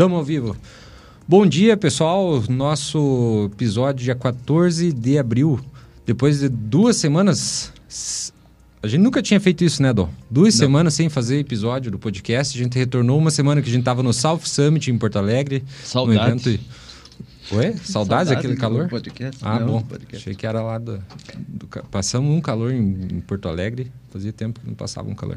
Estamos ao vivo. Bom dia, pessoal. Nosso episódio dia 14 de abril. Depois de duas semanas. A gente nunca tinha feito isso, né, Dom? Duas Não. semanas sem fazer episódio do podcast. A gente retornou uma semana que a gente estava no South Summit em Porto Alegre. Saudades. No evento... Ué? Saudades daquele calor? Podcast. Ah, Não, bom. Podcast. Achei que era lá do, do, Passamos um calor em, em Porto Alegre. Fazia tempo que não passava um calor.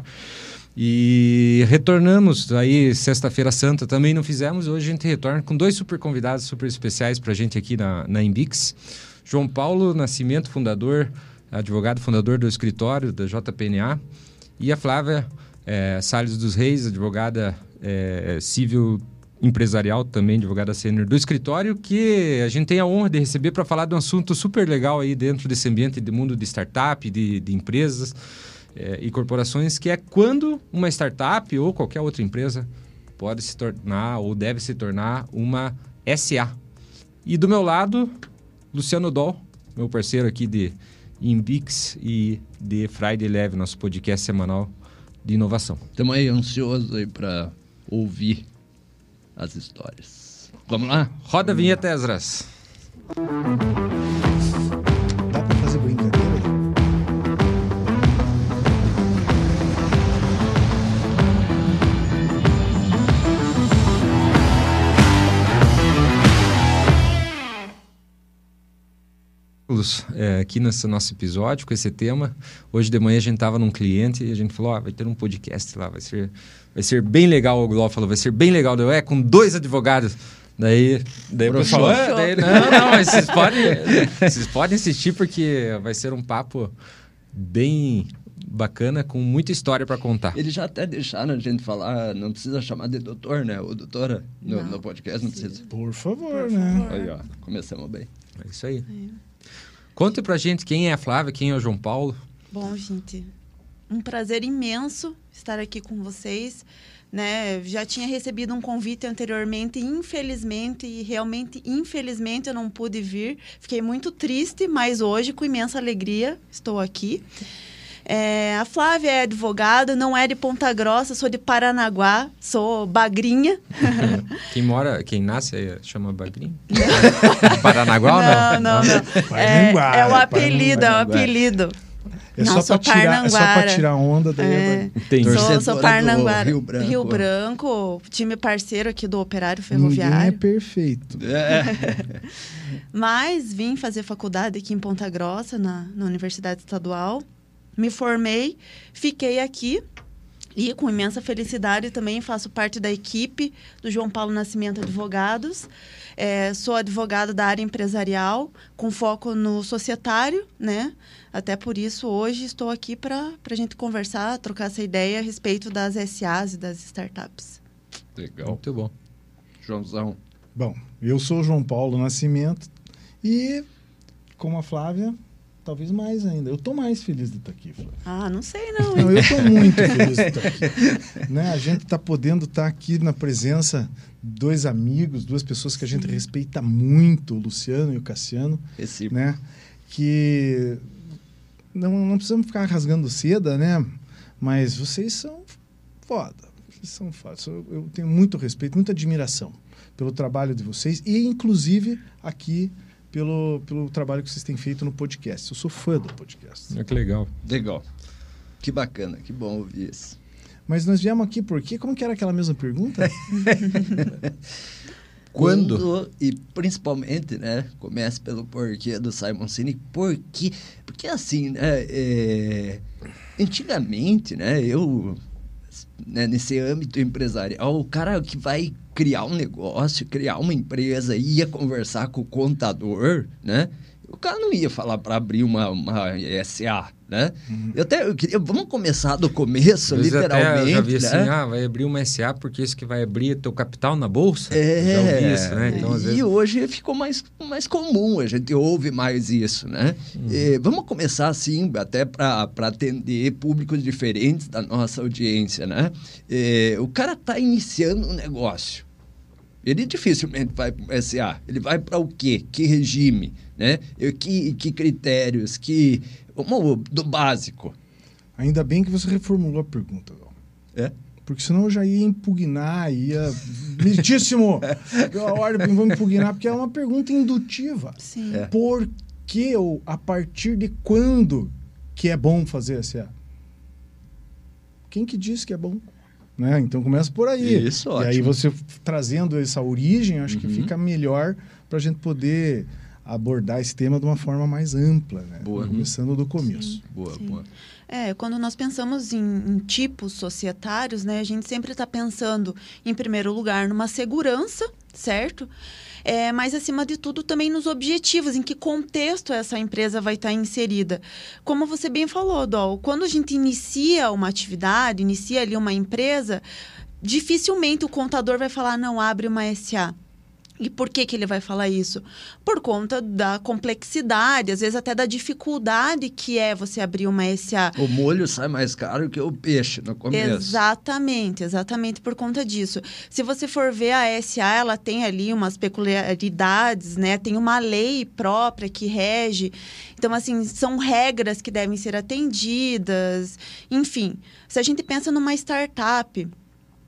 E retornamos aí sexta-feira santa também não fizemos. Hoje a gente retorna com dois super convidados super especiais para a gente aqui na, na Imbix. João Paulo Nascimento, fundador, advogado fundador do escritório da JPNA. E a Flávia é, Salles dos Reis, advogada é, civil empresarial também, advogada sênior do escritório, que a gente tem a honra de receber para falar de um assunto super legal aí dentro desse ambiente de mundo de startup, de, de empresas é, e corporações, que é quando uma startup ou qualquer outra empresa pode se tornar ou deve se tornar uma SA. E do meu lado, Luciano Doll, meu parceiro aqui de Imbix e de Friday Leve, nosso podcast semanal de inovação. Estamos aí ansiosos aí para ouvir as histórias. Vamos lá? Roda a vinheta, Esdras. É, aqui nesse nosso episódio com esse tema. Hoje de manhã a gente estava num cliente e a gente falou: oh, vai ter um podcast lá, vai ser, vai ser bem legal. O Gló falou: vai ser bem legal. Deu, é, com dois advogados. Daí, daí o pessoal, é, daí, não, não, mas vocês podem, vocês podem assistir porque vai ser um papo bem bacana, com muita história para contar. Eles já até deixaram a gente falar, não precisa chamar de doutor, né? Ou doutora no, no podcast, não precisa. Por favor, Por né? Favor. Aí, ó, começamos bem. É isso aí. É. Conta pra gente quem é a Flávia, quem é o João Paulo. Bom, gente, um prazer imenso estar aqui com vocês. Né? Já tinha recebido um convite anteriormente, infelizmente, e realmente, infelizmente, eu não pude vir. Fiquei muito triste, mas hoje, com imensa alegria, estou aqui. É, a Flávia é advogada, não é de Ponta Grossa, sou de Paranaguá, sou bagrinha. quem mora, quem nasce chama bagrinha? Paranaguá ou não? Não, não, não. É, é o apelido, é o apelido. É não, só para tirar, é só tirar onda daí. É. Entendi. Sou, sou Parnanguara. Rio Branco. Rio Branco, time parceiro aqui do Operário Ferroviário. Ninguém é perfeito. É. Mas vim fazer faculdade aqui em Ponta Grossa, na, na Universidade Estadual me formei, fiquei aqui e com imensa felicidade também faço parte da equipe do João Paulo Nascimento Advogados. É, sou advogada da área empresarial, com foco no societário, né? Até por isso, hoje estou aqui para a gente conversar, trocar essa ideia a respeito das SAs e das startups. Legal. Muito bom. Joãozão. Bom, eu sou o João Paulo Nascimento e, como a Flávia, talvez mais ainda. Eu tô mais feliz de estar aqui, Flávio. Ah, não sei não. não eu tô muito feliz de estar aqui. né? A gente está podendo estar aqui na presença dois amigos, duas pessoas que a gente Sim. respeita muito, o Luciano e o Cassiano, Esse... né? Que não, não precisamos ficar rasgando seda, né? Mas vocês são foda. Vocês são foda. Eu tenho muito respeito, muita admiração pelo trabalho de vocês e inclusive aqui pelo, pelo trabalho que vocês têm feito no podcast. Eu sou fã do podcast. É que legal. Legal. Que bacana, que bom ouvir isso. Mas nós viemos aqui porque como que era aquela mesma pergunta? Quando? Quando? e principalmente, né, comece pelo porquê do Simon Sinek, porque, porque assim, né, é, antigamente, né, eu né, nesse âmbito empresarial, o cara que vai criar um negócio, criar uma empresa, ia conversar com o contador, né? O cara não ia falar para abrir uma, uma SA, né? Uhum. Eu até eu queria, vamos começar do começo, literalmente. Até eu já vi assim, né? assim, ah, vai abrir uma SA porque isso que vai abrir teu capital na bolsa. É, já ouvi isso, né? Então, e hoje ficou mais, mais comum, a gente ouve mais isso, né? Uhum. E, vamos começar assim, até para atender públicos diferentes da nossa audiência, né? E, o cara está iniciando um negócio. Ele dificilmente vai para o SA. Ele vai para o quê? Que regime? Né? Que, que critérios? Que do básico. Ainda bem que você reformulou a pergunta, Gal. É? Porque senão eu já ia impugnar, ia. Meritíssimo! Olha, vamos impugnar, porque é uma pergunta indutiva. Sim. É. Por que ou a partir de quando que é bom fazer SA? Quem que disse que é bom? Né? Então começa por aí. Isso, E aí ótimo. você trazendo essa origem, acho que Uhum. fica melhor para a gente poder abordar esse tema de uma forma mais ampla, né? Boa. Começando do começo. Boa, Sim. boa. É, quando nós pensamos em, em tipos societários, né, a gente sempre está pensando, em primeiro lugar, numa segurança, certo? É, mas, acima de tudo, também nos objetivos, em que contexto essa empresa vai estar inserida. Como você bem falou, Dol, quando a gente inicia uma atividade, inicia ali uma empresa, dificilmente o contador vai falar, não, abre uma SA. E por que, que ele vai falar isso? Por conta da complexidade, às vezes até da dificuldade que é você abrir uma SA. O molho sai mais caro que o peixe no começo. Exatamente, exatamente por conta disso. Se você for ver a SA, ela tem ali umas peculiaridades, né? Tem uma lei própria que rege. Então, assim, são regras que devem ser atendidas. Enfim, se a gente pensa numa startup,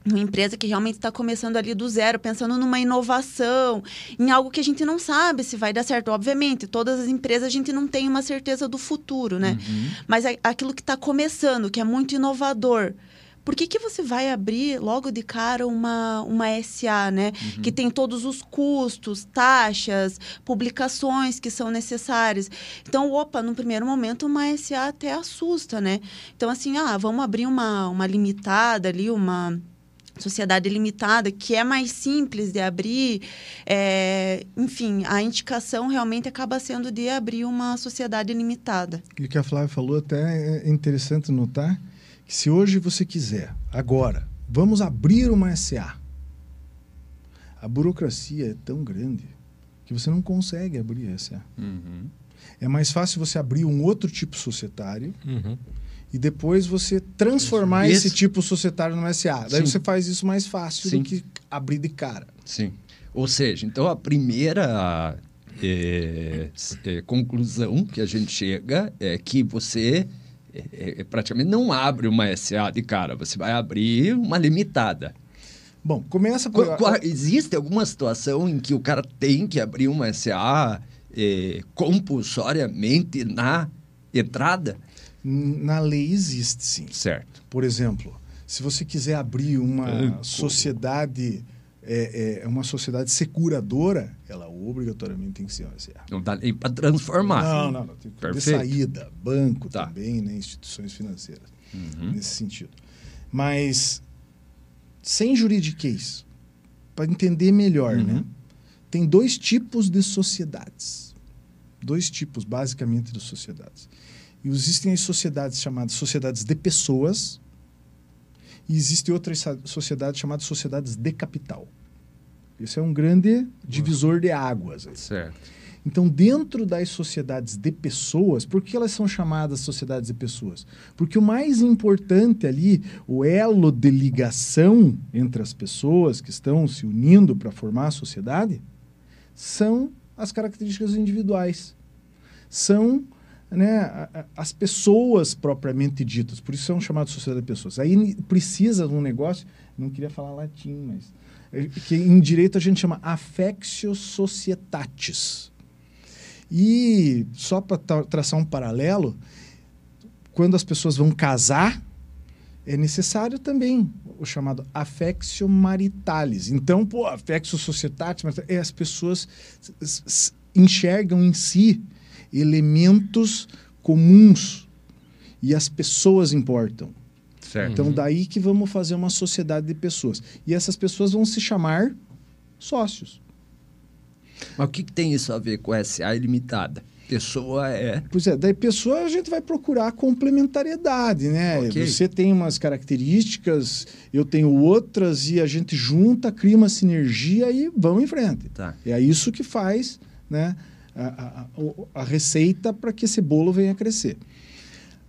uma empresa que realmente está começando ali do zero, pensando numa inovação, em algo que a gente não sabe se vai dar certo. Obviamente, todas as empresas a gente não tem uma certeza do futuro, né? Mas é aquilo que está começando, que é muito inovador. Por que, que você vai abrir logo de cara uma, uma SA, né? Que tem todos os custos, taxas, publicações que são necessárias. Então, opa, no primeiro momento, uma SA até assusta, né? Então, assim, ah, vamos abrir uma, uma limitada ali, uma sociedade limitada, que é mais simples de abrir. É, enfim, a indicação realmente acaba sendo de abrir uma sociedade limitada. E o que a Flávia falou até é interessante notar que se hoje você quiser, agora, vamos abrir uma SA, a burocracia é tão grande que você não consegue abrir a SA. Uhum. É mais fácil você abrir um outro tipo societário Uhum. E depois você transformar Isso. esse tipo societário numa SA. Daí Sim. você faz isso mais fácil Sim. do que abrir de cara. Sim. Ou seja, então a primeira é, é, conclusão que a gente chega é que você é, praticamente não abre uma SA de cara, você vai abrir uma limitada. Bom, começa por... Existe alguma situação em que o cara tem que abrir uma SA compulsoriamente na entrada? Na lei existe, sim. Certo. Por exemplo, se você quiser abrir uma Banco. sociedade, é, é, uma sociedade seguradora, ela obrigatoriamente tem que ser uma SA. Não dá nem para transformar. Não, não, não. Tem que ter Perfeito. saída, banco Tá. também, né, instituições financeiras, Uhum. nesse sentido. Mas, sem juridiquês, para entender melhor, Uhum. né? Tem dois tipos de sociedades. Dois tipos, basicamente, de sociedades. E existem as sociedades chamadas sociedades de pessoas e existem outras sociedades chamadas sociedades de capital. Esse é um grande divisor de águas. aí. Certo. Então, dentro das sociedades de pessoas, por que elas são chamadas sociedades de pessoas? Porque o mais importante ali, o elo de ligação entre as pessoas que estão se unindo para formar a sociedade, são as características individuais. São né, as pessoas propriamente ditas. Por isso são chamadas sociedade de pessoas. Aí precisa de um negócio, não queria falar latim, mas é, que em direito a gente chama affectio societatis. E só para traçar um paralelo, quando as pessoas vão casar, é necessário também o chamado affectio maritalis. Então, pô, affectio societatis, mas é as pessoas enxergam em si elementos comuns e as pessoas importam. Certo. Então, daí que vamos fazer uma sociedade de pessoas. E essas pessoas vão se chamar sócios. Mas o que, que tem isso a ver com SA ilimitada? Pessoa é. Pois é, daí pessoa a gente vai procurar complementariedade, né? Ok. Você tem umas características, eu tenho outras, e a gente junta, cria uma sinergia e vamos em frente. Tá. É isso que faz né, a, a- a- a receita para que esse bolo venha a crescer.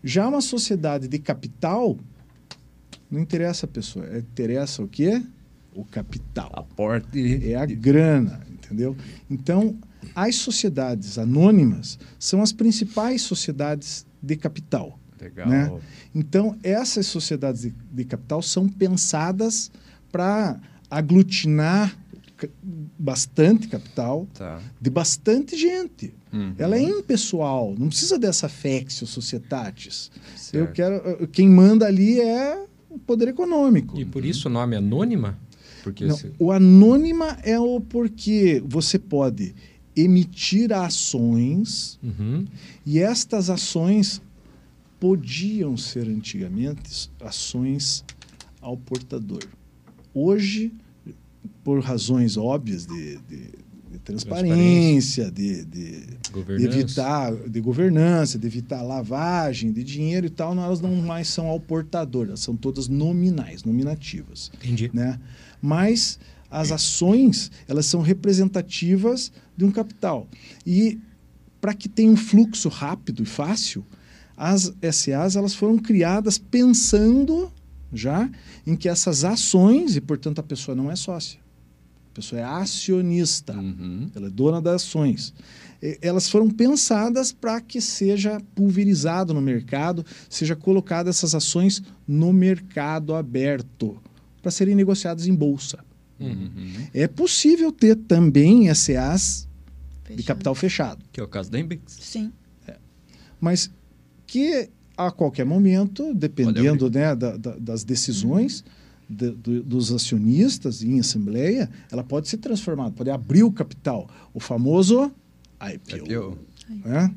Já uma sociedade de capital, não interessa a pessoa, é- interessa o quê? O capital. Aporte. É a grana, entendeu? Então, as sociedades anônimas são as principais sociedades de capital. Legal. Né? Então, essas sociedades de, de capital são pensadas para aglutinar bastante capital Tá. de bastante gente. Uhum. Ela é impessoal, não precisa dessa fexio societatis. Eu Certo. quero, eh, quem manda ali é o poder econômico. E por isso o nome anônima? Porque Não, se- o anônima é o porque você pode emitir ações Uhum. e estas ações podiam ser antigamente ações ao portador. Hoje, por razões óbvias de, de- de transparência, de, de- de evitar de governança, de evitar lavagem de dinheiro e tal, não, elas não mais são ao portador, elas são todas nominais, nominativas Entendi. né? Mas as ações elas são representativas de um capital e para que tenha um fluxo rápido e fácil, as SAs elas foram criadas pensando já em que essas ações e portanto a pessoa não é sócia, pessoa é acionista. Uhum. Ela é dona das ações. E- Elas foram pensadas para que seja pulverizado no mercado, seja colocado essas ações no mercado aberto, para serem negociadas em bolsa. Uhum. É possível ter também SAs de Fechado. capital fechado, Que é o caso da Embix. Sim. mas que a qualquer momento, dependendo né, da- da- das decisões de- do- dos acionistas em assembleia, ela pode ser transformada, pode abrir o capital, o famoso IPO. IPO. né?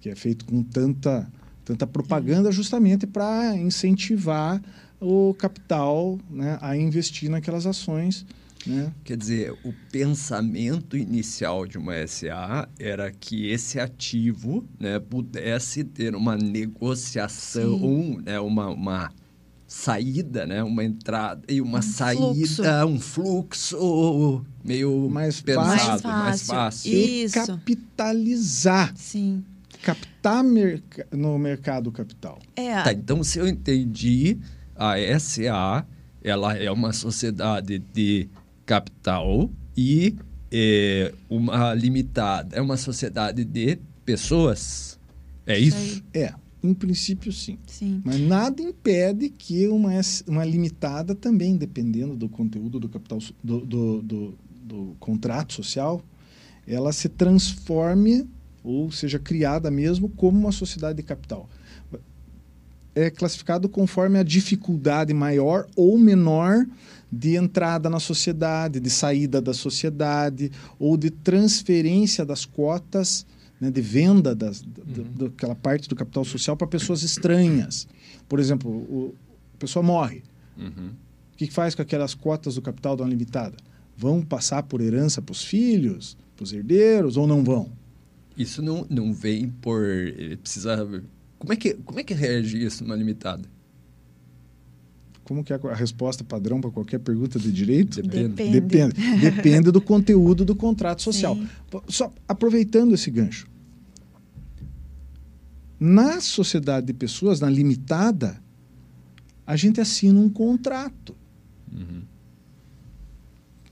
que é feito com tanta, tanta propaganda justamente para incentivar o capital né, a investir naquelas ações. Né? Quer dizer, o pensamento inicial de uma SA era que esse ativo né, pudesse ter uma negociação, né, uma, uma saída, né, uma entrada e uma Um saída, um fluxo meio Mais pensado, fácil. mais Mais fácil. E- Isso. Capitalizar, Sim. captar merca- no mercado capital. É, Tá, então se eu entendi, a SA ela é uma sociedade de capital e é, uma limitada é uma sociedade de pessoas. É Isso isso? É, em princípio sim. sim. Mas nada impede que uma, uma limitada também, dependendo do conteúdo do capital do, do, do, do contrato social, ela se transforme ou seja criada mesmo como uma sociedade de capital. É classificado conforme a dificuldade maior ou menor de entrada na sociedade, de saída da sociedade ou de transferência das cotas, né, de venda das, da- Uhum. daquela parte do capital social para pessoas estranhas. Por exemplo, o, a pessoa morre. Uhum. O que faz com aquelas cotas do capital da unlimitada? Vão passar por herança para os filhos, para os herdeiros ou não vão? Isso não, não vem por precisa como é que como é que reage isso numa limitada? Como que é a resposta padrão para qualquer pergunta de direito? Depende. Depende. Depende. Depende do conteúdo do contrato social. Sim. Só aproveitando esse gancho. Na sociedade de pessoas, na limitada, a gente assina um contrato. Uhum.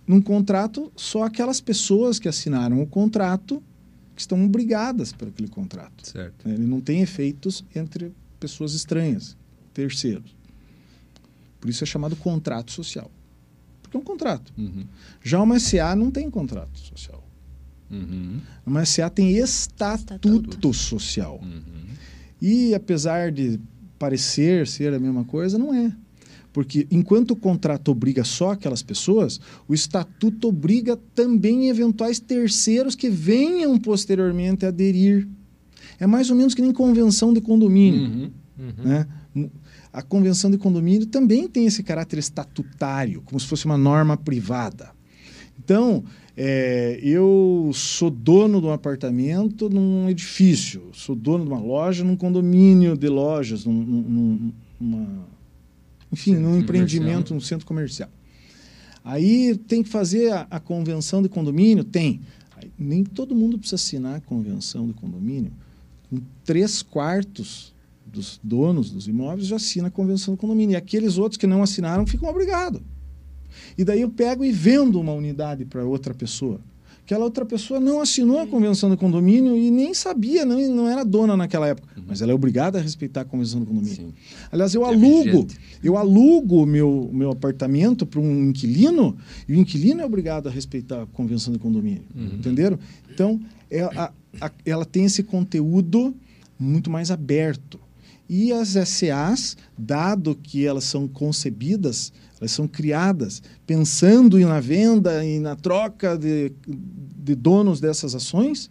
Num contrato, só aquelas pessoas que assinaram o contrato que estão obrigadas por aquele contrato. Certo. Ele não tem efeitos entre pessoas estranhas, terceiros. Por isso é chamado contrato social. Porque é um contrato. Uhum. Já uma SA não tem contrato social. Uhum. Uma SA tem estatuto, Estatuto. social. Uhum. E apesar de parecer ser a mesma coisa, não é. Porque enquanto o contrato obriga só aquelas pessoas, o estatuto obriga também eventuais terceiros que venham posteriormente a aderir. É mais ou menos que nem convenção de condomínio. Uhum. Uhum. Né? A convenção de condomínio também tem esse caráter estatutário, como se fosse uma norma privada. Então, é, eu sou dono de um apartamento num edifício, sou dono de uma loja num condomínio de lojas, num, num- enfim, Centro num comercial. empreendimento, num centro comercial. Aí tem que fazer a, a convenção de condomínio? Tem. Aí, nem todo mundo precisa assinar a convenção de condomínio. Com três quartos dos donos dos imóveis já assina a convenção de condomínio. E aqueles outros que não assinaram ficam obrigados. E daí eu pego e vendo uma unidade para outra pessoa. Aquela outra pessoa não assinou a convenção do condomínio e nem sabia, não, não era dona naquela época. Mas ela é obrigada a respeitar a convenção do condomínio. Sim. Aliás, eu É alugo, vigente. eu alugo o meu, meu apartamento para um inquilino e o inquilino é obrigado a respeitar a convenção do condomínio. Entenderam? Então, é a- a- ela tem esse conteúdo muito mais aberto. E as SAs, dado que elas são concebidas, elas são criadas pensando na venda e na troca de, de donos dessas ações,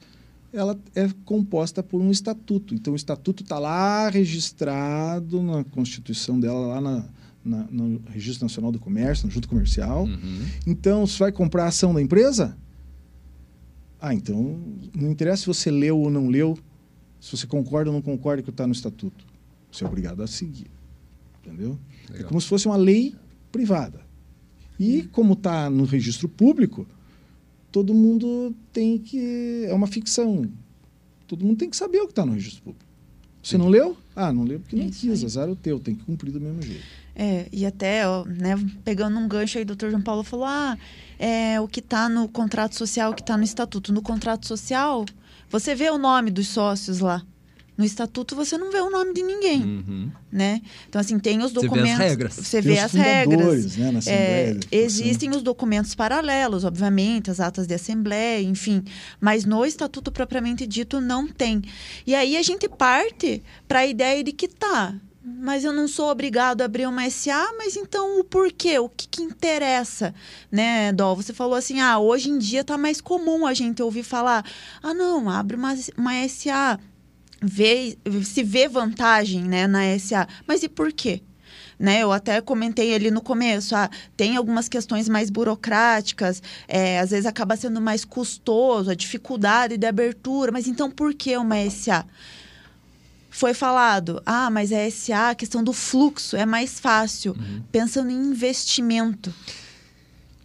ela é composta por um estatuto. Então, o estatuto está lá registrado na Constituição dela, lá na, na- no Registro Nacional do Comércio, no Junto Comercial. Uhum. Então, você vai comprar a ação da empresa? Ah, então, não interessa se você leu ou não leu, se você concorda ou não concorda com o que está no estatuto. Você é obrigado a seguir. Entendeu? É Legal. como se fosse uma lei privada. E como está no registro público, todo mundo tem que. É uma ficção. Todo mundo tem que saber o que está no registro público. Você não leu? Ah, não leu porque não Isso quis, aí. azar é o teu, tem que cumprir do mesmo jeito. É, e até, ó, né, pegando um gancho aí, o doutor João Paulo falou: ah, é o que está no contrato social, o que está no estatuto. No contrato social, você vê o nome dos sócios lá. No estatuto, você não vê o nome de ninguém, Uhum. né? Então, assim, tem os Você vê as documentos. regras. Você Tem vê os as regras. Né, na Assembleia É, Educação. existem os documentos paralelos, obviamente, as atas de assembleia, enfim. Mas no estatuto propriamente dito não tem. E aí a gente parte para a ideia de que tá. Mas eu não sou obrigado a abrir uma SA, mas então o porquê? O que, que interessa? Né, Dol? Você falou assim: ah, hoje em dia tá mais comum a gente ouvir falar: ah, não, abre uma, uma SA. Vê, se vê vantagem né, na SA. Mas e por quê? né? Eu até comentei ali no começo, ah, tem algumas questões mais burocráticas, é, às vezes acaba sendo mais custoso, a dificuldade de abertura, mas então por que uma SA? Foi falado, ah, mas a SA, a questão do fluxo é mais fácil, pensando em investimento.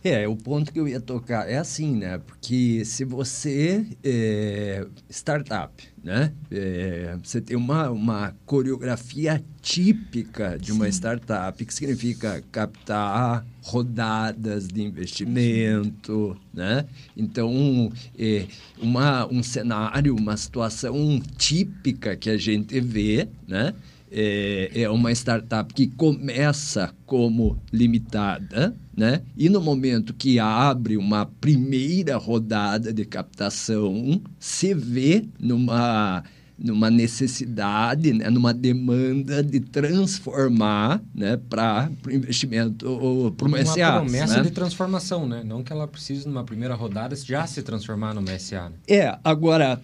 É, o ponto que eu ia tocar é assim, né? Porque se você é startup, né? É, você tem uma, uma coreografia típica de uma startup, que significa captar rodadas de investimento, né? Então, é, uma, um cenário, uma situação típica que a gente vê, né? É, é uma startup que começa como limitada, né? E no momento que abre uma primeira rodada de captação, se vê numa numa necessidade, né? numa demanda de transformar, né, para o investimento para uma Uma SA. promessa né? de transformação, né? Não que ela precise, numa primeira rodada, já se transformar numa SA. Né? É, agora,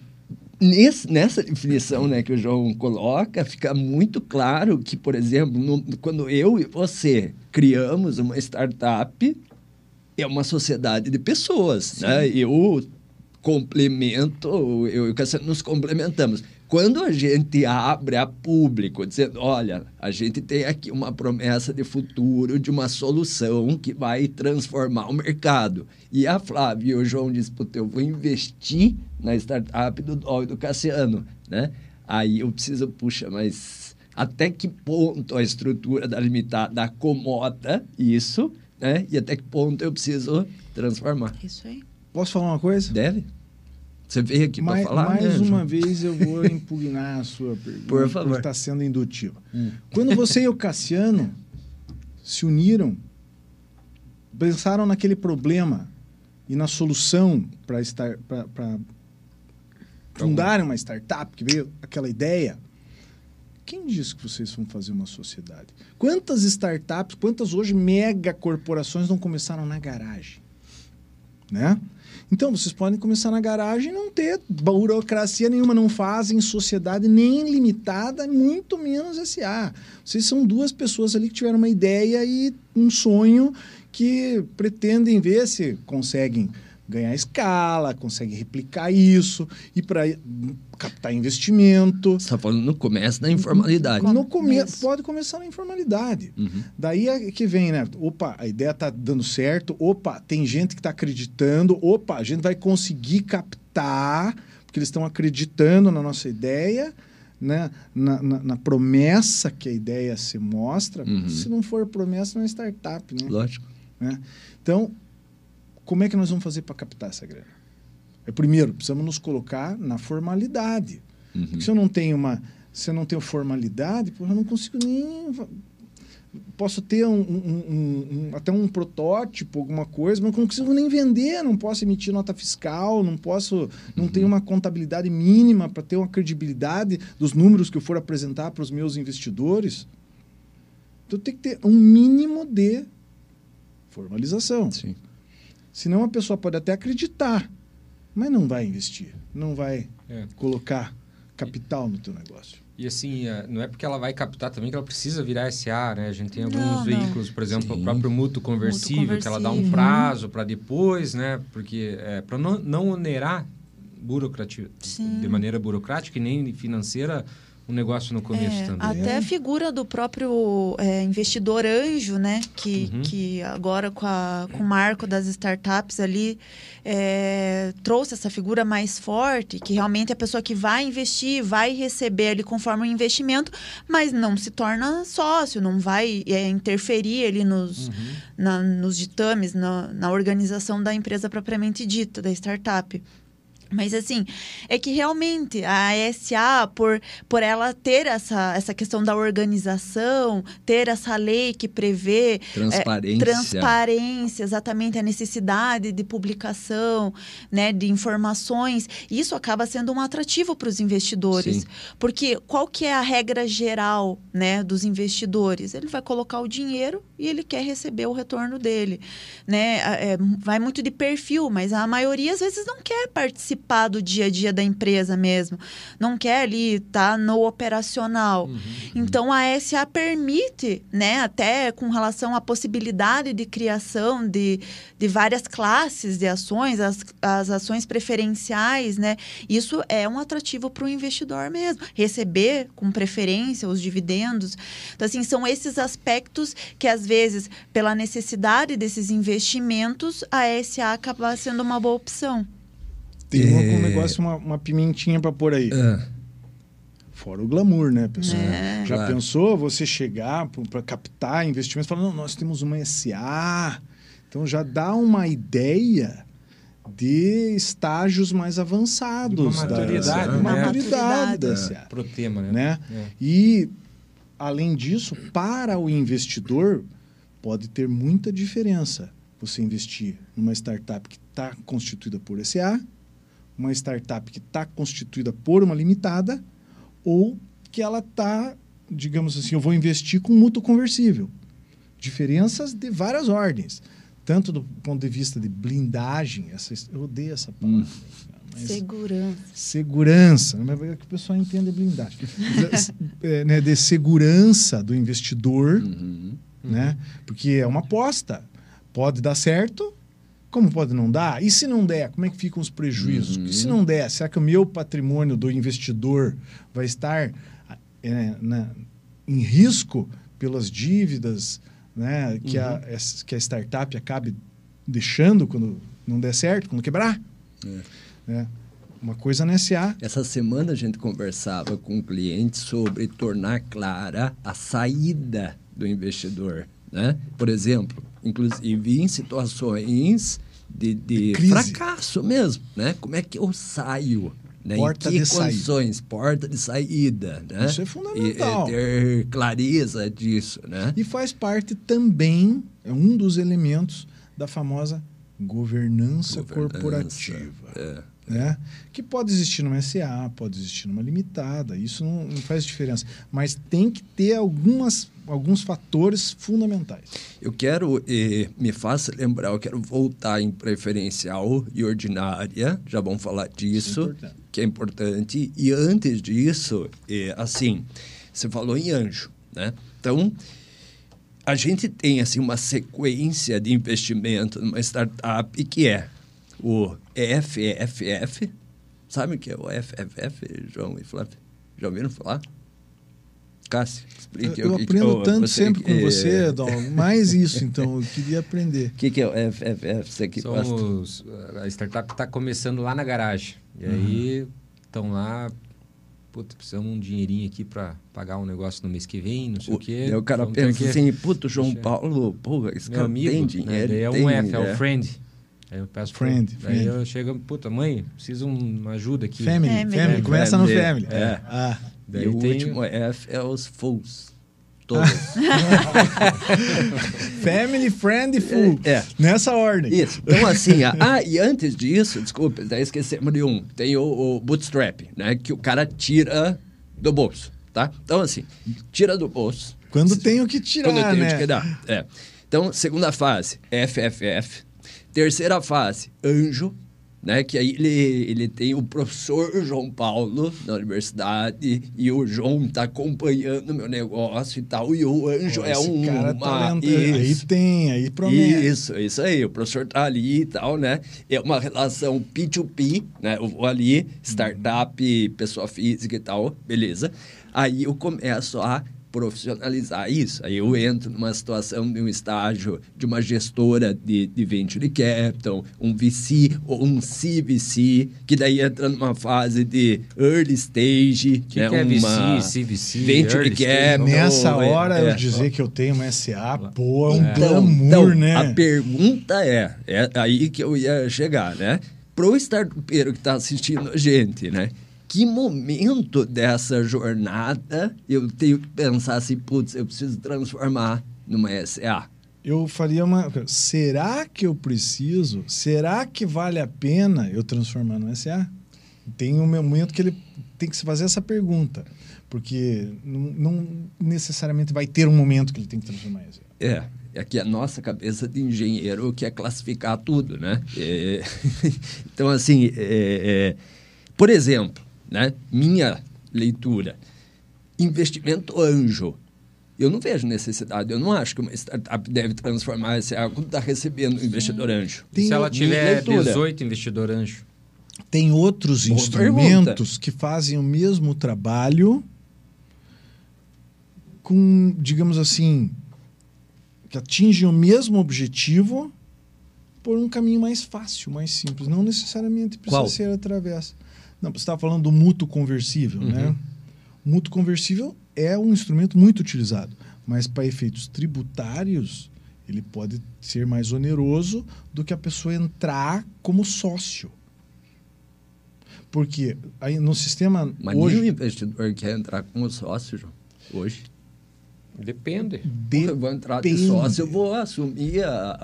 nesse, nessa definição né, que o João coloca, fica muito claro que, por exemplo, no- quando eu e você criamos uma startup, é uma sociedade de pessoas, né? Eu complemento, eu e o Cassiano nos complementamos. Quando a gente abre a público, dizendo, olha, a gente tem aqui uma promessa de futuro, de uma solução que vai transformar o mercado. E a Flávia e o João dizem, puta, eu vou investir na startup do Dó e do Cassiano, né? Aí eu preciso, puxa, mas até que ponto a estrutura da limitada acomoda isso, né? E até que ponto eu preciso transformar. Isso aí. Posso falar uma coisa? Deve? Você veio aqui para falar, mais né, uma vez eu vou impugnar a sua pergunta. Por favor. Está sendo indutiva. Quando você e o Cassiano se uniram, pensaram naquele problema e na solução para estar para fundarem uma startup que veio aquela ideia. Quem disse que vocês vão fazer uma sociedade? Quantas startups, quantas hoje mega corporações não começaram na garagem? Né? Então, vocês podem começar na garagem e não ter burocracia nenhuma, não fazem sociedade nem limitada, muito menos SA. Vocês são duas pessoas ali que tiveram uma ideia e um sonho que pretendem ver se conseguem ganhar escala, conseguem replicar isso e para captar investimento. Você está falando no começo da informalidade. No come Começo. pode começar na informalidade. Uhum. Daí é que vem, né? Opa, a ideia tá dando certo. Opa, tem gente que está acreditando. Opa, a gente vai conseguir captar, porque eles estão acreditando na nossa ideia, né? Na, na- na promessa que a ideia se mostra. Uhum. Se não for promessa, não é startup, né? Lógico. né? Então, como é que nós vamos fazer para captar essa grana? É primeiro, precisamos nos colocar na formalidade. Uhum. Porque se eu não tenho uma, se eu não tenho formalidade, pô, eu não consigo nem posso ter um, um, um, até um protótipo, alguma coisa, mas não consigo nem vender, não posso emitir nota fiscal, não posso, não uhum. tenho uma contabilidade mínima para ter uma credibilidade dos números que eu for apresentar para os meus investidores. Então tem que ter um mínimo de formalização. Sim. Senão a pessoa pode até acreditar, mas não vai investir, não vai é. colocar capital no teu negócio. E assim, é, não é porque ela vai captar também que ela precisa virar SA, né? A gente tem alguns não, veículos, por exemplo, Sim. o próprio mútuo conversível, mútuo conversível, que ela dá um prazo para depois, né? Porque é, para não, não onerar burocrati de maneira burocrática e nem financeira um negócio no começo é, também. Até a figura do próprio é, investidor anjo, né? Que, uhum. que agora com, a, com o marco das startups ali é, trouxe essa figura mais forte, que realmente é a pessoa que vai investir, vai receber ali conforme o investimento, mas não se torna sócio, não vai é, interferir ali nos, uhum. na, nos ditames, na, na organização da empresa propriamente dita, da startup. Mas assim, é que realmente a SA, por, por ela ter essa, essa questão da organização, ter essa lei que prevê transparência, é, transparência exatamente a necessidade de publicação, né, de informações, isso acaba sendo um atrativo para os investidores. Sim. Porque qual que é a regra geral né, dos investidores? Ele vai colocar o dinheiro e ele quer receber o retorno dele. Né? É, vai muito de perfil, mas a maioria às vezes não quer participar participar do dia a dia da empresa mesmo. Não quer ali estar tá no operacional. Uhum, uhum. Então a SA permite, né, até com relação à possibilidade de criação de, de várias classes de ações, as, as ações preferenciais, né? Isso é um atrativo para o investidor mesmo. Receber com preferência os dividendos. Então, assim, são esses aspectos que, às vezes, pela necessidade desses investimentos, a SA acaba sendo uma boa opção. Tem é... um negócio, uma, uma pimentinha para pôr aí. É. Fora o glamour, né, pessoal? É. Já claro. pensou você chegar para captar investimentos falando, não, nós temos uma SA. Então já dá uma ideia de estágios mais avançados. Uma maturidade. Da, uma né? maturidade da SA. É, Pro tema, né? né? É. E, além disso, para o investidor, pode ter muita diferença você investir numa startup que está constituída por SA uma startup que está constituída por uma limitada ou que ela está, digamos assim, eu vou investir com mútuo conversível. Diferenças de várias ordens. Tanto do ponto de vista de blindagem, essa, eu odeio essa palavra. Hum. segurança. Segurança. Mas é que o pessoal entende blindagem. é, né, de segurança do investidor, uhum. né? Porque é uma aposta. Pode dar certo, como pode não dar? E se não der, como é que ficam os prejuízos? Uhum. E se não der, será que o meu patrimônio do investidor vai estar é, na, em risco pelas dívidas né, que, uhum. a, que a startup acabe deixando quando não der certo, quando quebrar? É. É. Uma coisa na SA. Essa semana a gente conversava com um cliente sobre tornar clara a saída do investidor. Né? Por exemplo, inclusive em situações de, de fracasso mesmo, né? Como é que eu saio? Né? Porta em que de condições? Saída. Porta de saída, né? Isso é fundamental. E, ter clareza disso, né? E faz parte também, é um dos elementos da famosa governança, governança corporativa. É. Né? Que pode existir numa SA, pode existir numa limitada, isso não, não faz diferença. Mas tem que ter algumas alguns fatores fundamentais. Eu quero, eh, me faça lembrar, eu quero voltar em preferencial e ordinária, já vamos falar disso, é que é importante. E antes disso, eh, assim, você falou em anjo, né? Então, a gente tem assim uma sequência de investimento numa startup que é o FFF, sabe o que é o FFF, João e Flávio? Já ouviram falar? Cássio, explique. Eu, eu aprendo que, tanto você, sempre com você, Dom. Mais isso, então, eu queria aprender. O que, que é o FFF? Você que São os, a startup está começando lá na garagem. E uhum. aí estão lá, puta, precisamos um dinheirinho aqui para pagar um negócio no mês que vem, não sei o, o quê. Aí o cara pensa assim, puto, João Paulo, porra, esse Meu cara amigo, tem dinheiro. Né? É um F, é o friend. Aí eu peço Friend, Aí friend. eu chego, puta, mãe, preciso de uma ajuda aqui. Family, Family. family. Começa no Family. family. É. Ah, Daí e o tem- último F é os fools. Todos. family, friend e full. É. Nessa ordem. Isso. Então, assim, a- ah, e antes disso, desculpa, até esquecemos de um. Tem o, o bootstrap, né? Que o cara tira do bolso, tá? Então, assim, tira do bolso. Quando tenho que tirar, Quando eu tenho né? que dar. É. Então, segunda fase, FFF. Terceira fase, anjo, né? Que aí ele, ele tem o professor João Paulo na universidade e o João tá acompanhando o meu negócio e tal. E o anjo Pô, é um. cara uma- talento- Aí tem, aí promete. Isso, isso aí. O professor tá ali e tal, né? É uma relação P2P, né? Eu vou ali, startup, pessoa física e tal, beleza. Aí eu começo a profissionalizar isso. Aí eu entro numa situação de um estágio de uma gestora de, de venture capital, um VC ou um CVC, que daí entra numa fase de early stage, que, né? que é uma VC, CVC, venture early stage? capital. Nessa é- hora, é. eu dizer que eu tenho uma SA, pô, é um Então, glamour, então, né? a pergunta é, é aí que eu ia chegar, né? Pro startupeiro que está assistindo a gente, né? Que momento dessa jornada eu tenho que pensar assim, putz, eu preciso transformar numa SA? Eu faria uma. Será que eu preciso? Será que vale a pena eu transformar no SA? Tem um momento que ele tem que se fazer essa pergunta. Porque não, não necessariamente vai ter um momento que ele tem que transformar em SA. É, é que a nossa cabeça de engenheiro quer classificar tudo, né? É, então, assim, é, é, por exemplo, né? minha leitura, investimento anjo. Eu não vejo necessidade, eu não acho que uma startup deve transformar esse algo está recebendo um investidor anjo. Tem Se ela tiver leitura. 18 investidor anjo. Tem outros Boa instrumentos que fazem o mesmo trabalho com, digamos assim, que atingem o mesmo objetivo por um caminho mais fácil, mais simples. Não necessariamente precisa Qual? ser através. Não, você estava falando do mútuo conversível, né? O mútuo conversível é um instrumento muito utilizado, mas para efeitos tributários ele pode ser mais oneroso do que a pessoa entrar como sócio. Porque aí no sistema Mas hoje nenhum investidor quer entrar como sócio, João, hoje. Depende. Eu vou entrar de Depende. sócio, eu vou assumir a,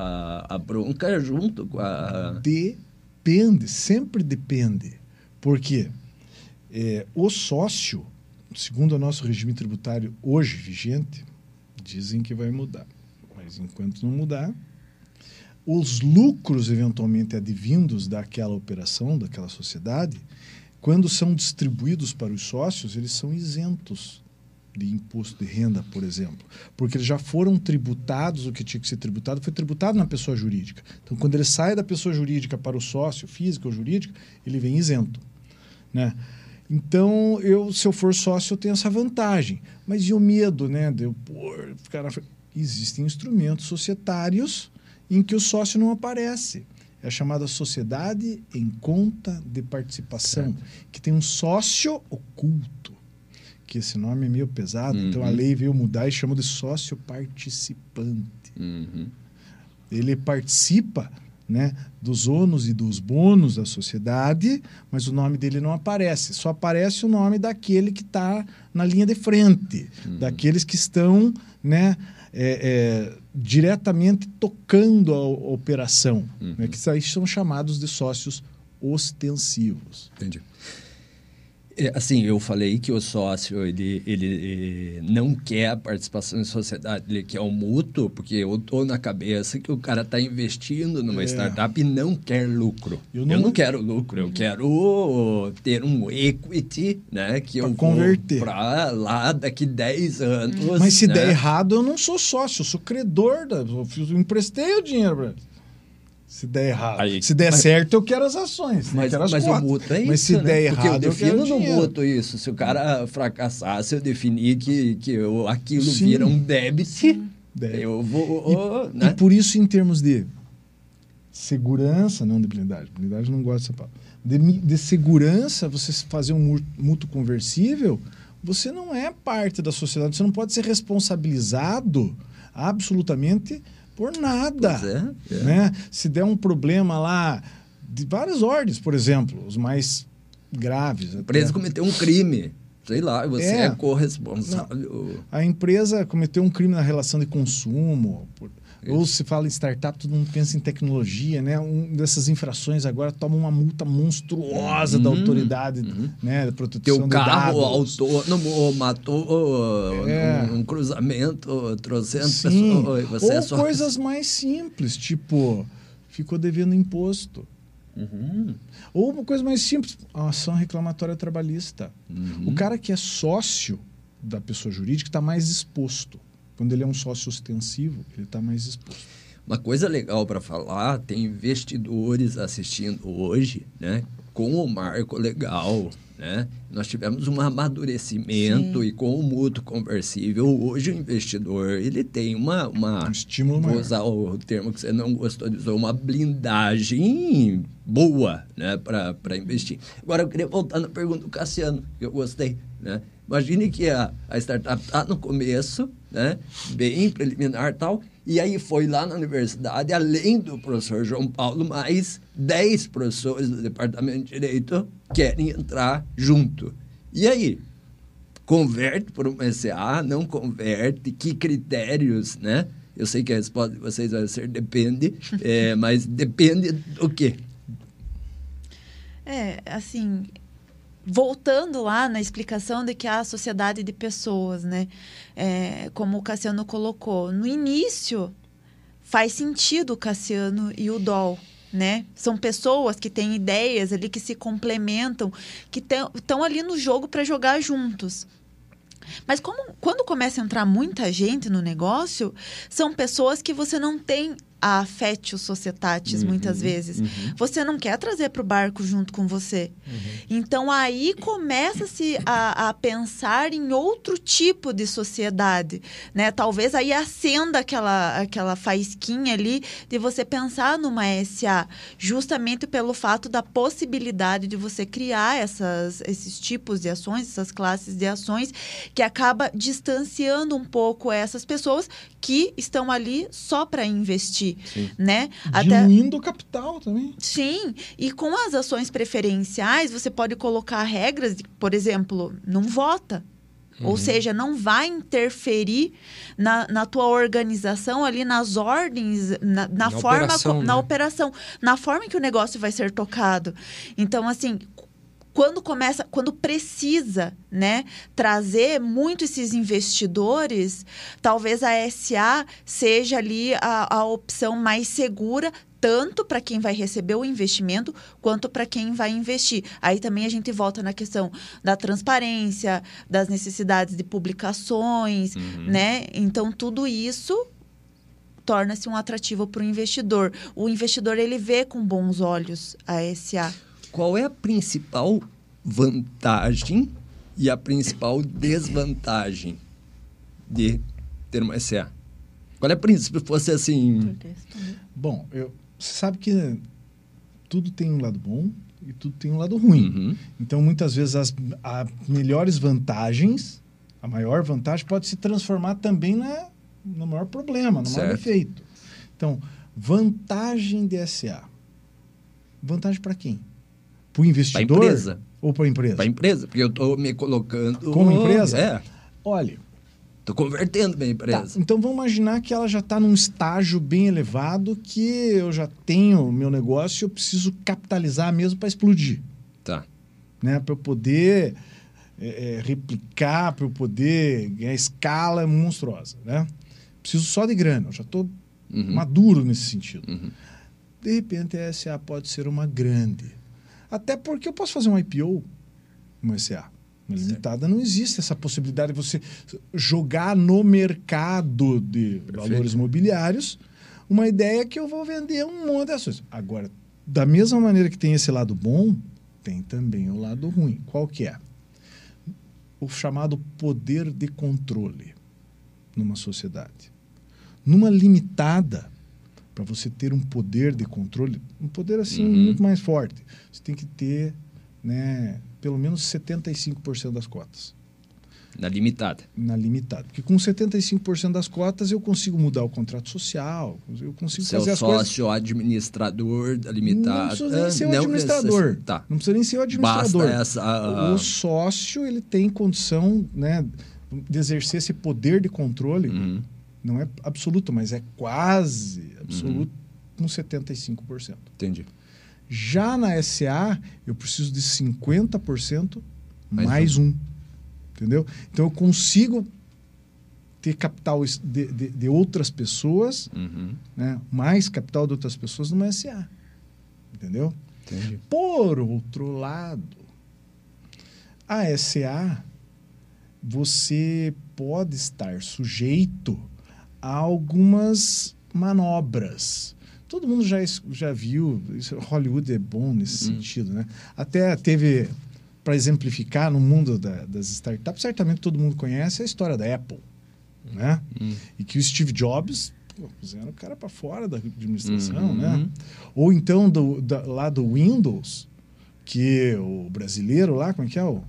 a, a bronca junto com a... Depende, sempre depende. Porque é, o sócio, segundo o nosso regime tributário hoje vigente, dizem que vai mudar. Mas enquanto não mudar, os lucros eventualmente advindos daquela operação, daquela sociedade, quando são distribuídos para os sócios, eles são isentos de imposto de renda, por exemplo, porque eles já foram tributados, o que tinha que ser tributado foi tributado na pessoa jurídica. Então, quando ele sai da pessoa jurídica para o sócio, físico ou jurídico, ele vem isento, né? Então, eu, se eu for sócio, eu tenho essa vantagem. Mas e o medo, né? De eu pôr, ficar na... Existem instrumentos societários em que o sócio não aparece. É a chamada sociedade em conta de participação, que tem um sócio oculto. Que esse nome é meio pesado, então a Uhum. lei veio mudar e chamou de sócio participante Uhum. ele participa né, dos ônus e dos bônus da sociedade, mas o nome dele não aparece. Só aparece o nome daquele que está na linha de frente, daqueles que estão né, é, é, diretamente tocando a, operação, né, que aí são chamados de sócios ostensivos. Entendi. É, assim, eu falei que o sócio, ele, ele eh, não quer a participação em sociedade, ele quer o mútuo, porque eu tô na cabeça que o cara está investindo numa É. startup e não quer lucro. Eu Eu não- não, quero lucro, eu quero ter um equity, né? Que Pra eu converter. pra lá daqui 10 anos. Mas se né? der errado, eu não sou sócio, eu sou credor. Da, eu, emprestei o dinheiro pra ele. Se der errado. Aí- se der mas- certo, eu quero as ações. Mas, eu quero as mas o cotas. mútuo é isso, Mas se né? der Porque errado, eu eu quero defino no dinheiro. mútuo isso. Se o cara fracassasse, eu definir que, que eu, aquilo Sim. vira um débito, eu vou... E né? por isso, em termos de segurança, não de blindagem, blindagem não gosta dessa palavra, de, de segurança, você fazer um mútuo conversível, você não é parte da sociedade, você não pode ser responsabilizado absolutamente Por nada. É, é. Né? Se der um problema lá, de várias ordens, por exemplo, os mais graves. A empresa até. cometeu um crime. Sei lá, você é, É. corresponsável. A empresa cometeu um crime na relação de consumo. por- Ou se fala em startup, todo mundo pensa em tecnologia, né? Um dessas infrações agora toma uma multa monstruosa da Uhum, autoridade, uhum. né? Da proteção Teu carro autônomo matou É. num, num cruzamento Sim. pessoas. é Ou só... coisas mais simples, tipo, ficou devendo imposto. Uhum, Ou uma coisa mais simples, a ação reclamatória trabalhista. uhum. O cara que é sócio da pessoa jurídica está mais exposto. Quando ele é um sócio ostensivo, ele está mais exposto. Uma coisa legal para falar, tem investidores assistindo hoje, né? Com o marco legal, né? Nós tivemos um amadurecimento Sim. e com o mútuo conversível, hoje o investidor, ele tem uma... uma Um estímulo vou maior. usar o termo que você não gostou de usar, uma blindagem boa, né? Para investir. Agora, eu queria voltar na pergunta do Cassiano, que eu gostei, né? Imagine que a, a startup está no começo, né? Bem preliminar e tal. E aí foi lá na universidade, além do professor João Paulo, mais 10 professores do Departamento de Direito querem entrar junto. E aí? Converte por uma SA? Não converte? Que critérios, né? Eu sei que a resposta de vocês vai ser depende, é, mas depende do quê? É, assim, voltando lá na explicação de que há a sociedade de pessoas, né? É, como o Cassiano colocou, no início faz sentido o Cassiano e o Dol. Né? São pessoas que têm ideias ali que se complementam, que estão ali no jogo para jogar juntos. Mas como, quando começa a entrar muita gente no negócio, são pessoas que você não tem a affetio societatis, muitas vezes. Você não quer trazer para o barco junto com você. Então, aí começa-se a, a pensar em outro tipo de sociedade. Né? Talvez aí acenda aquela, aquela faísquinha ali de você pensar numa SA, justamente pelo fato da possibilidade de você criar essas, esses tipos de ações, essas classes de ações, que acaba distanciando um pouco essas pessoas que estão ali só para investir, né? Diluindo o capital também. Sim, e com as ações preferenciais, você pode colocar regras, de, por exemplo, não vota. Ou seja, não vai interferir na, na tua organização ali, nas ordens, na, na Na forma, operação, co- na né? operação, na forma que o negócio vai ser tocado. Então, assim, quando começa, quando precisa, né, trazer muito esses investidores, talvez a SA seja ali a, a opção mais segura tanto para quem vai receber o investimento quanto para quem vai investir. Aí também a gente volta na questão da transparência, das necessidades de publicações, né? Então tudo isso torna-se um atrativo para o investidor. O investidor ele vê com bons olhos a SA. Qual é a principal vantagem e a principal desvantagem de ter uma SA? Qual é a principal? Se fosse assim. Bom, eu, você sabe que tudo tem um lado bom e tudo tem um lado ruim. Uhum. Então, muitas vezes, as melhores vantagens, a maior vantagem, pode se transformar também na, no maior problema, no maior Certo. defeito. Então, vantagem de SA. Vantagem para quem? Para o Para a investidor empresa. ou para a empresa? Para a empresa, porque eu estou me colocando. Como empresa? É. Olha, Estou convertendo minha Tá, empresa. então vamos imaginar que ela já está num estágio bem elevado que eu já tenho meu negócio e eu preciso capitalizar mesmo para explodir, Tá. né? Para eu poder é, é, replicar, para eu poder ganhar escala monstruosa, né? Preciso só de grana, eu já estou Uhum. maduro nesse sentido. Uhum. De repente a SA pode ser uma grande. Até porque eu posso fazer um IPO, uma SA. Uma limitada não existe essa possibilidade de você jogar no mercado de valores imobiliários uma ideia que eu vou vender um monte de ações. Agora, da mesma maneira que tem esse lado bom, tem também o lado ruim. Qual que é? O chamado poder de controle numa sociedade. Numa limitada, para você ter um poder de controle, um poder assim Uhum. muito mais forte, você tem que ter, né, pelo menos 75% das cotas. Na limitada. Na limitada. Porque com 75% das cotas eu consigo mudar o contrato social, eu consigo Seu fazer as sócio coisas. administrador da limitada. Não precisa nem ser o Não administrador. Tá. Não precisa nem ser o administrador. Basta essa. ah, O sócio ele tem condição né, de exercer esse poder de controle. uhum. Não é absoluto, mas é quase absoluto com 75%. Entendi. Já na SA, eu preciso de 50% Mais mais, um. Entendeu? Então eu consigo ter capital de, de- de outras pessoas, Uhum. né? mais capital de outras pessoas numa SA. Entendeu? Entendi. Por outro lado, a SA, você pode estar sujeito a algumas manobras. Todo mundo já, já viu, isso, Hollywood é bom nesse Hum. sentido, né? Até teve, para exemplificar, no mundo da- das startups, certamente todo mundo conhece a história da Apple, né? Hum. E que o Steve Jobs puseram o cara para fora da administração, Uhum. né? Ou então do, da- lá do Windows, que o brasileiro lá, como é que é o?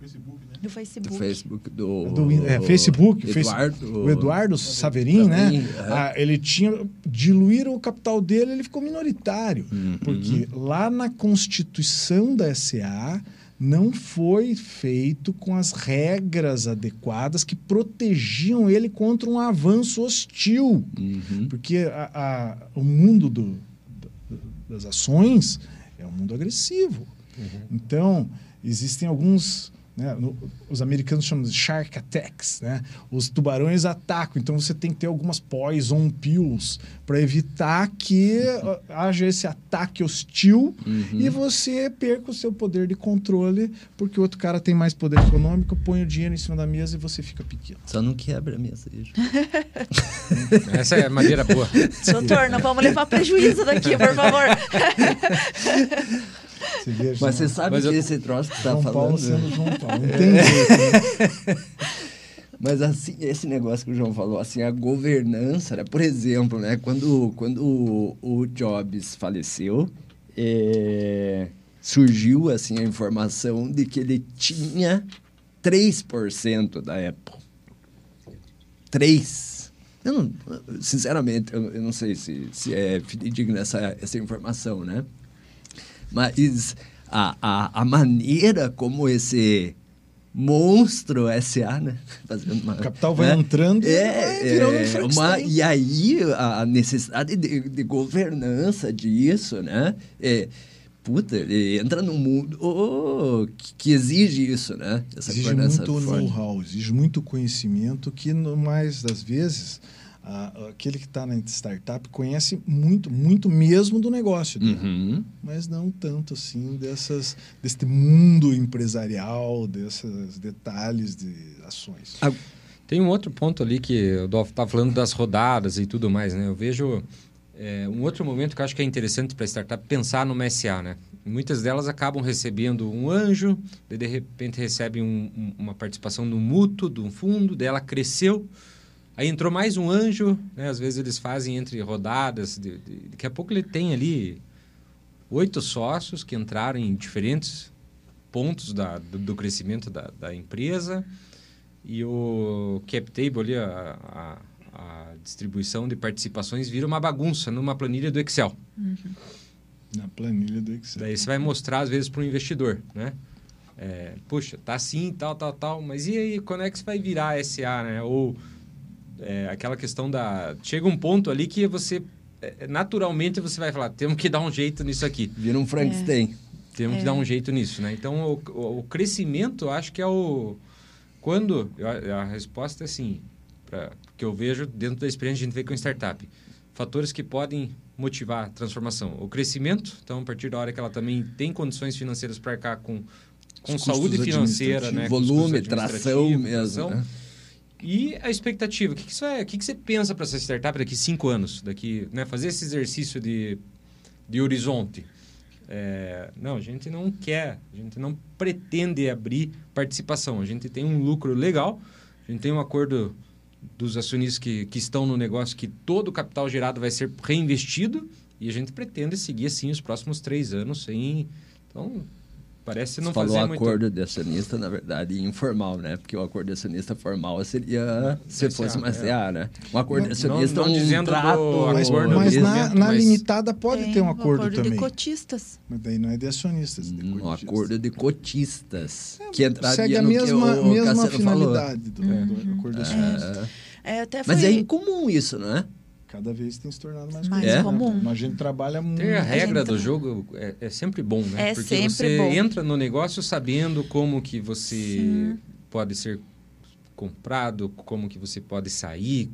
Facebook, né? Do Do Facebook. Facebook do. Do Win- é, Facebook, Eduardo. O Eduardo Saverin, né? Saverin, é. Ah, ele tinha. Diluíram o capital dele, ele ficou minoritário. Uhum. Porque lá na constituição da SA não foi feito com as regras adequadas que protegiam ele contra um avanço hostil. Uhum. Porque a- a- o mundo do- do- das ações é um mundo agressivo. Então, existem alguns. Né, no- os americanos chamam de shark attacks. Né? Os tubarões atacam. Então, você tem que ter algumas poison pills para evitar que ah, haja esse ataque hostil Uhum. e você perca o seu poder de controle, porque o outro cara tem mais poder econômico, põe o dinheiro em cima da mesa e você fica pequeno. Só não quebra a mesa. Essa é maneira boa. Doutor, não vamos levar prejuízo daqui, por favor. Você veja, Mas você sabe Mas que eu- esse troço que você tá João Paulo falando. sendo João Paulo. Tem jeito, né? Mas assim, esse negócio que o João falou, assim, a governança, né? por exemplo, né? Quando, quando o, o Jobs faleceu, é, surgiu assim a informação de que ele tinha 3% da Apple. 3. Eu não, sinceramente, eu, eu não sei se, se é fidedigna essa, essa informação, né? Mas a, a, a maneira como esse monstro SA, né? Fazendo uma, O capital vai né? entrando e vai é, um é, uma, E aí a necessidade de, de governança disso, né? É, puta, ele entra num mundo oh, que, que exige isso, né? Essa Exige muito know-how, exige muito conhecimento que, no mais das vezes, a- aquele que está na startup conhece muito, muito mesmo do negócio dele, Uhum. mas não tanto assim dessas, desse mundo empresarial, desses detalhes de ações. Ah, Tem um outro ponto ali que o Dolph estava falando das rodadas e tudo mais, né? Eu vejo é, um outro momento que eu acho que é interessante para a startup pensar numa SA, né? Muitas delas acabam recebendo um anjo, de repente recebem um- um- uma participação no mútuo de um fundo, dela cresceu, aí entrou mais um anjo, né? Às vezes eles fazem entre rodadas, de, de- daqui a pouco ele tem ali oito sócios que entraram em diferentes pontos da, do, do crescimento da, da empresa e o cap table ali, a, a, a distribuição de participações vira uma bagunça numa planilha do Excel. Na planilha do Excel. Daí você vai mostrar às vezes para o investidor, né? É, Puxa, tá assim, tal, tal, tal, mas e aí, quando é que você vai virar SA, né? Ou é, aquela questão da... Chega um ponto ali que você, é, naturalmente, você vai falar, temos que dar um jeito nisso aqui. Vira um Frankenstein. Temos que É. dar um jeito nisso, né? Então, o, o- o crescimento, eu acho que é o... Quando... eu- a resposta é assim, pra, que eu vejo dentro da experiência que a gente vê com startup. Fatores que podem motivar a transformação. O crescimento, então, a partir da hora que ela também tem condições financeiras para arcar com, com Os saúde financeira, né? Volume, tração mesmo. tração. Né? E a expectativa, o que, que, isso é, o que, que você pensa para essa startup daqui cinco anos? Daqui, né, fazer esse exercício de, de horizonte. É, não, a gente não quer, a gente não pretende abrir participação. A gente tem um lucro legal, a gente tem um acordo dos acionistas que, que estão no negócio que todo o capital gerado vai ser reinvestido e a gente pretende seguir assim os próximos três anos sem... Então, Parece Você não falou fazer muito. acordo de acionista, na verdade, informal, né? Porque o acordo de acionista formal seria se fosse uma é. SA, né? Um acordo de Não- acionista não é um dizendo do trato... Mas, acordo mas na, na mas- limitada pode Tem ter um o acordo, também. de cotistas. Mas daí não é de acionistas. é de Um cotistas. acordo de cotistas. que entraria Segue a no mesma, que o mesma falou. finalidade do, do acordo de acionistas. É, É, até foi mas é incomum isso, não é? Cada vez tem se tornado mais, Mais comum, né? comum. Mas a gente trabalha muito. Ter a regra gente do tá- jogo é, é sempre bom, né? É Porque sempre você bom. entra no negócio sabendo como que você Sim. pode ser comprado, como que você pode sair,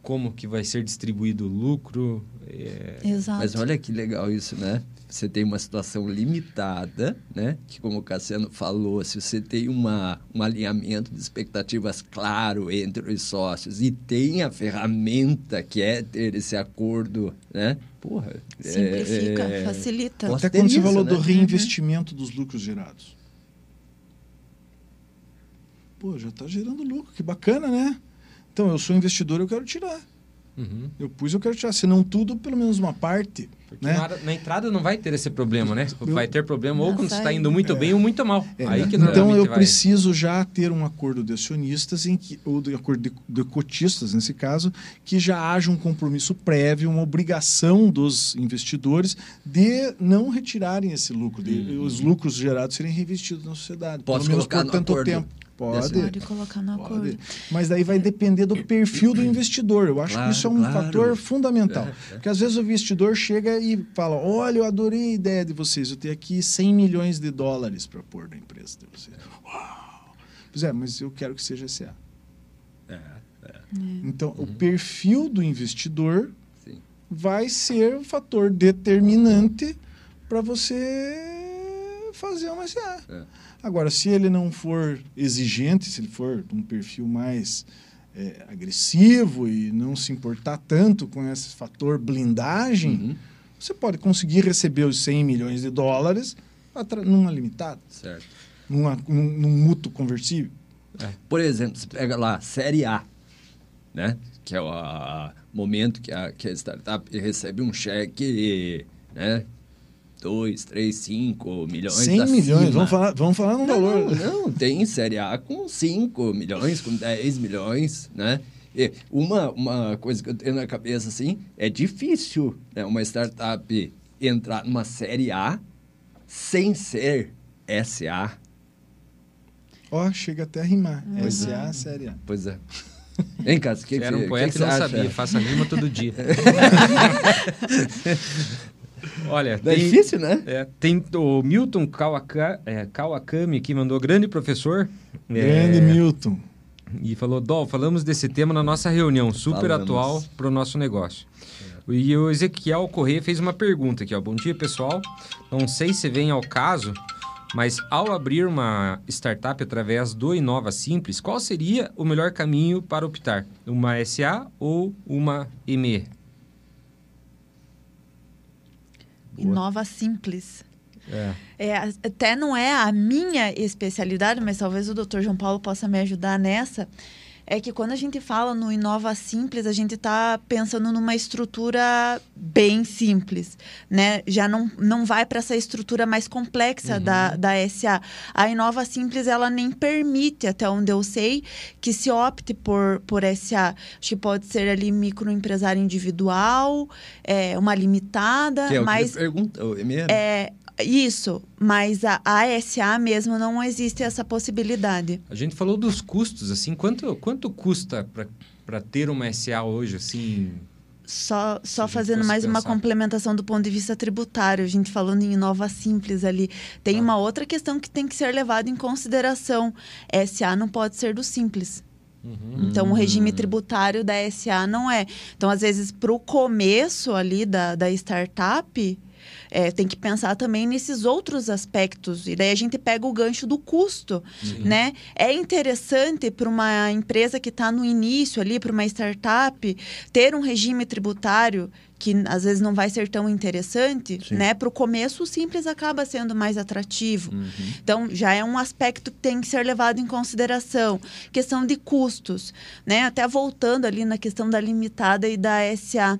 como que vai ser distribuído o lucro. é, Exato. Mas olha que legal isso, né? Você tem uma situação limitada, né? Que como o Cassiano falou, se você tem uma, um alinhamento de expectativas claro entre os sócios e tem a ferramenta que é ter esse acordo, né? Porra, Simplifica, é- é- facilita. Até quando você isso, falou né? do reinvestimento dos lucros gerados. Pô, já está gerando lucro, que bacana, né? Então, eu sou investidor, eu quero tirar. Uhum. Eu pus, eu quero tirar. Se não tudo, pelo menos uma parte. Porque né? na, na entrada não vai ter esse problema, né? Eu- Vai ter problema ou quando você está indo muito bem ou muito mal. É, Aí que então normalmente eu vai. preciso já ter um acordo de acionistas em que, ou de acordo de, de cotistas nesse caso, que já haja um compromisso prévio, uma obrigação dos investidores de não retirarem esse lucro, de, Uhum. os lucros gerados serem reinvestidos na sociedade, Posso pelo menos colocar por tanto acordo tempo. Pode. Pode colocar no Pode. acordo. Mas daí vai depender do perfil do investidor. Eu acho Claro, que isso é um claro. fator fundamental. É, é. Porque às vezes o investidor chega e fala: Olha, eu adorei a ideia de vocês, eu tenho aqui 100 milhões de dólares para pôr na empresa de vocês. Uau! Pois é, mas eu quero que seja SA. É, Então, o perfil do investidor sim. vai ser o fator determinante para você fazer uma SA. É. Agora, se ele não for exigente, se ele for de um perfil mais é, agressivo e não se importar tanto com esse fator blindagem, Uhum, você pode conseguir receber os 100 milhões de dólares numa limitada, certo. numa, num, num mútuo conversível. Por exemplo, você pega lá, Série A, né? Que é o a- momento que a, que a startup recebe um cheque, né? 2, 3, 5 milhões 100 acima. milhões, vamos falar, vamos falar num Não, valor. não, tem Série A com 5 milhões, com 10 milhões, né? E uma, uma coisa que eu tenho na cabeça, assim, é difícil né, uma startup entrar numa Série A sem ser SA. Ó, chega até a rimar. Uhum. SA, série A. Pois é. Hein, Cássio? que que era um que poeta que e não acha? sabia, faça rima todo dia. Olha, é tem, difícil, né? é, tem o Milton Kawaka, é, Kawakami que mandou grande professor. é, Grande Milton. E falou, Dol, falamos desse tema na nossa reunião, super Falamos. atual para o nosso negócio. E o Ezequiel Corrêa fez uma pergunta aqui, ó. Bom dia, pessoal. Não sei se vem ao caso, mas ao abrir uma startup através do Inova Simples, qual seria o melhor caminho para optar? Uma SA ou uma ME? Inova simples. É. É, até não é a minha especialidade, mas talvez o Dr. João Paulo possa me ajudar nessa. É que quando a gente fala no Inova Simples, a gente está pensando numa estrutura bem simples, né? Já não, não vai para essa estrutura mais complexa da, da SA. A Inova Simples, ela nem permite, até onde eu sei, que se opte por, por SA. Acho que pode ser ali microempresário individual, é, uma limitada, Que é o mas que ele pergunta, o MR. é isso, mas a ASA mesmo não existe essa possibilidade. A gente falou dos custos, assim, quanto, quanto custa para ter uma SA hoje, assim? Só, só fazendo mais uma pensar. complementação do ponto de vista tributário, a gente falando em Inova Simples ali. Tem Ah. uma outra questão que tem que ser levada em consideração. SA não pode ser do Simples. Uhum. Então, o Hum. regime tributário da SA não é. Então, às vezes, para o começo ali da, da startup, é, tem que pensar também nesses outros aspectos. E daí a gente pega o gancho do custo, né? É interessante para uma empresa que está no início ali, para uma startup, ter um regime tributário que às vezes não vai ser tão interessante, Sim. né? Para o começo, o simples acaba sendo mais atrativo. Uhum. Então, já é um aspecto que tem que ser levado em consideração. Questão de custos, né? Até voltando ali na questão da limitada e da SA.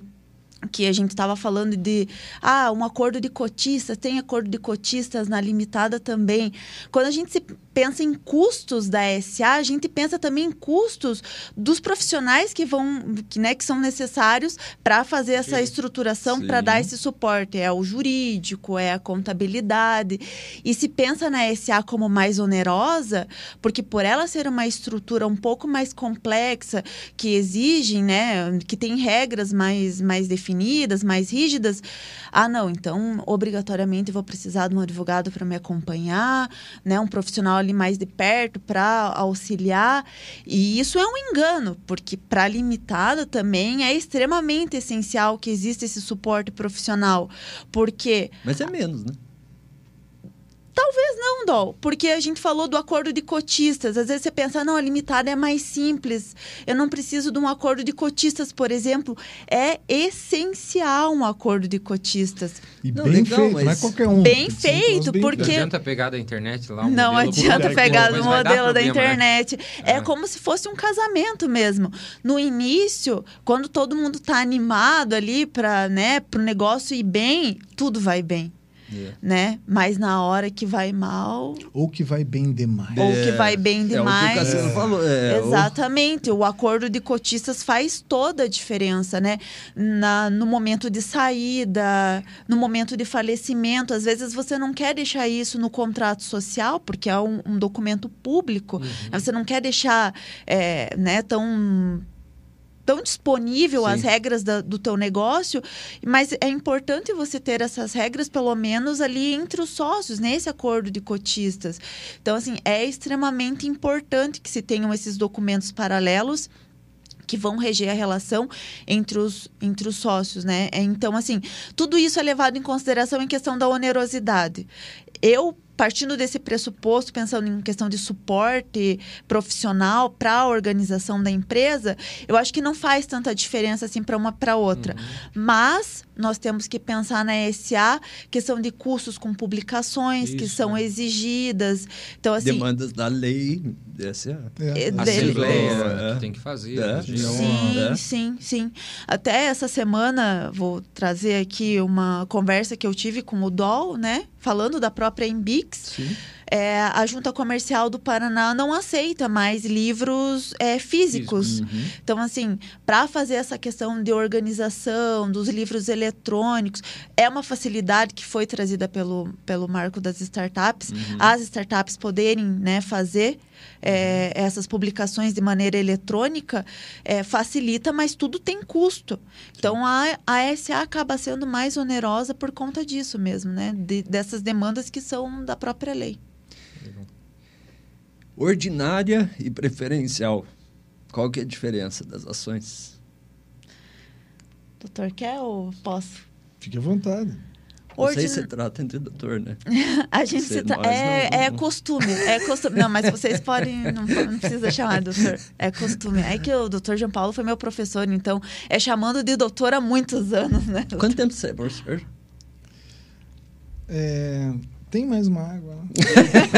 Que a gente estava falando de ah, um acordo de cotistas, tem acordo de cotistas na limitada também. Quando a gente se pensa em custos da SA, a gente pensa também em custos dos profissionais que vão, que, né, que são necessários para fazer essa estruturação, para dar esse suporte. É o jurídico, é a contabilidade. E se pensa na SA como mais onerosa, porque por ela ser uma estrutura um pouco mais complexa, que exige, né, que tem regras mais, mais definidas, mais rígidas, ah, não, então obrigatoriamente vou precisar de um advogado para me acompanhar, né, um profissional ali mais de perto para auxiliar. E isso é um engano, porque para limitado também é extremamente essencial que exista esse suporte profissional. Porque. Mas é menos, né? Talvez não, Dol, porque a gente falou do acordo de cotistas. Às vezes você pensa, não, a limitada é mais simples. Eu não preciso de um acordo de cotistas, por exemplo. É essencial um acordo de cotistas. E Não, bem legal, feito, mas- não é qualquer um. Bem feito, bem porque- Não adianta pegar da internet lá um não modelo adianta pegar do modelo da né? internet. É. É. como se fosse um casamento mesmo. No início, quando todo mundo tá animado ali para, né, pro negócio ir bem, tudo vai bem, É. né? Mas na hora que vai mal, Ou que vai bem demais. ou que vai bem É o que o demais. Cassiano falou. É, o- Exatamente, o acordo de cotistas faz toda a diferença, né? Na, no momento de saída, no momento de falecimento. Às vezes você não quer deixar isso no contrato social, porque é um, um documento público. Uhum. Você não quer deixar é, né, tão tão disponível Sim. as regras da- do teu negócio, mas é importante você ter essas regras pelo menos ali entre os sócios nesse acordo de cotistas. Então assim é extremamente importante que se tenham esses documentos paralelos que vão reger a relação entre os, entre os sócios, né? Então, assim, tudo isso é levado em consideração em questão da onerosidade. Eu, partindo desse pressuposto, pensando em questão de suporte profissional para a organização da empresa, eu acho que não faz tanta diferença assim para uma para outra. Mas nós temos que pensar na SA, questão de custos com publicações que Isso, são né? exigidas. Então, assim, Demandas da lei DSA. É, É, a dele- Assembleia É. que tem que fazer. É. né? Sim, né? sim, sim. Até essa semana vou trazer aqui uma conversa que eu tive com o DOL, né? Falando da própria Embix. Sim. É, a Junta Comercial do Paraná não aceita mais livros é, físicos. Uhum. Então, assim, para fazer essa questão de organização dos livros eletrônicos, é uma facilidade que foi trazida pelo, pelo marco das startups, Uhum. as startups poderem né, fazer é, essas publicações de maneira eletrônica, é, facilita, mas tudo tem custo. Então, a, a SA acaba sendo mais onerosa por conta disso mesmo, né? De- dessas demandas que são da própria lei. Ordinária e preferencial. Qual que é a diferença das ações? Doutor, quer ou posso? Fique à vontade. Vocês Ordin- se trata entre doutor, né? A gente Você- se tra- é, não- é não- costume, é costume. Não, mas vocês podem, não, não precisa chamar de doutor. É costume. É que o doutor João Paulo foi meu professor, então é chamando de doutor há muitos anos, né? Quanto tempo você é professor? É, tem mais uma água? lá?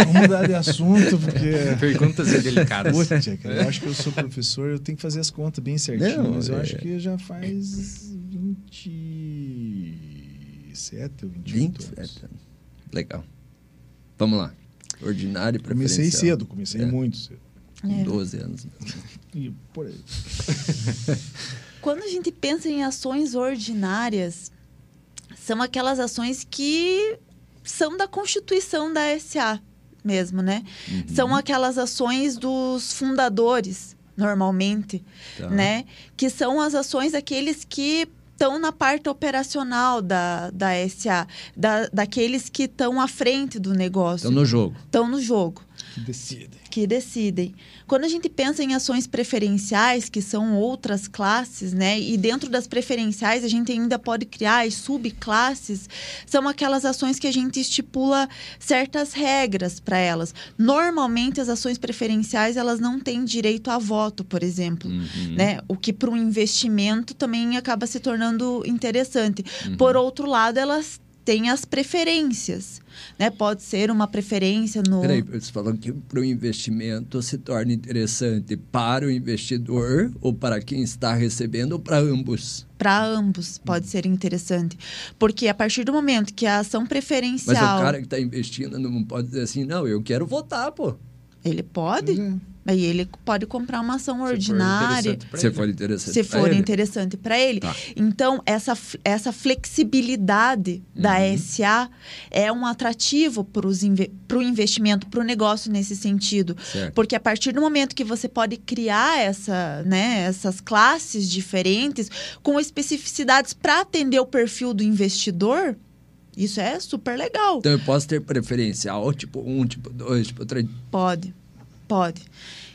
Vamos mudar de assunto, porque. Perguntas indelicadas. Putz, cara, eu acho que eu sou professor, eu tenho que fazer as contas bem certinho, Não, mas eu é- acho que já faz 27 ou 28 27 anos. Legal. Vamos lá. Ordinário e. Comecei cedo, comecei É. muito cedo. Com É. 12 anos. E por aí. Quando a gente pensa em ações ordinárias, são aquelas ações que são da constituição da SA mesmo, né? Uhum. São aquelas ações dos fundadores, normalmente. Tá. né? Que são as ações daqueles que estão na parte operacional da, da SA, da, daqueles que estão à frente do negócio, Estão no jogo. estão no jogo, Que decidem. Que decidem. Quando a gente pensa em ações preferenciais, que são outras classes, né? E dentro das preferenciais a gente ainda pode criar as subclasses, são aquelas ações que a gente estipula certas regras para elas. Normalmente as ações preferenciais elas não têm direito a voto, por exemplo Uhum. né? O que para um investimento também acaba se tornando interessante. Uhum. Por outro lado, elas tem as preferências. Né? Pode ser uma preferência no. Peraí, você falou que para o investimento se torna interessante para o investidor ou para quem está recebendo ou para ambos? Para ambos pode ser interessante. Porque a partir do momento que a ação preferencial. Mas o cara que está investindo não pode dizer assim, não, eu quero votar, pô. Ele pode. É. Aí ele pode comprar uma ação Se for ordinária. Se ele. for interessante. se for interessante para ele. Tá. Então, essa, essa flexibilidade da Uhum. SA é um atrativo para o investimento, para o negócio nesse sentido. Certo. Porque a partir do momento que você pode criar essa, né, essas classes diferentes com especificidades para atender o perfil do investidor, isso é super legal. Então eu posso ter preferencial, tipo um, tipo dois, tipo três. Pode, pode.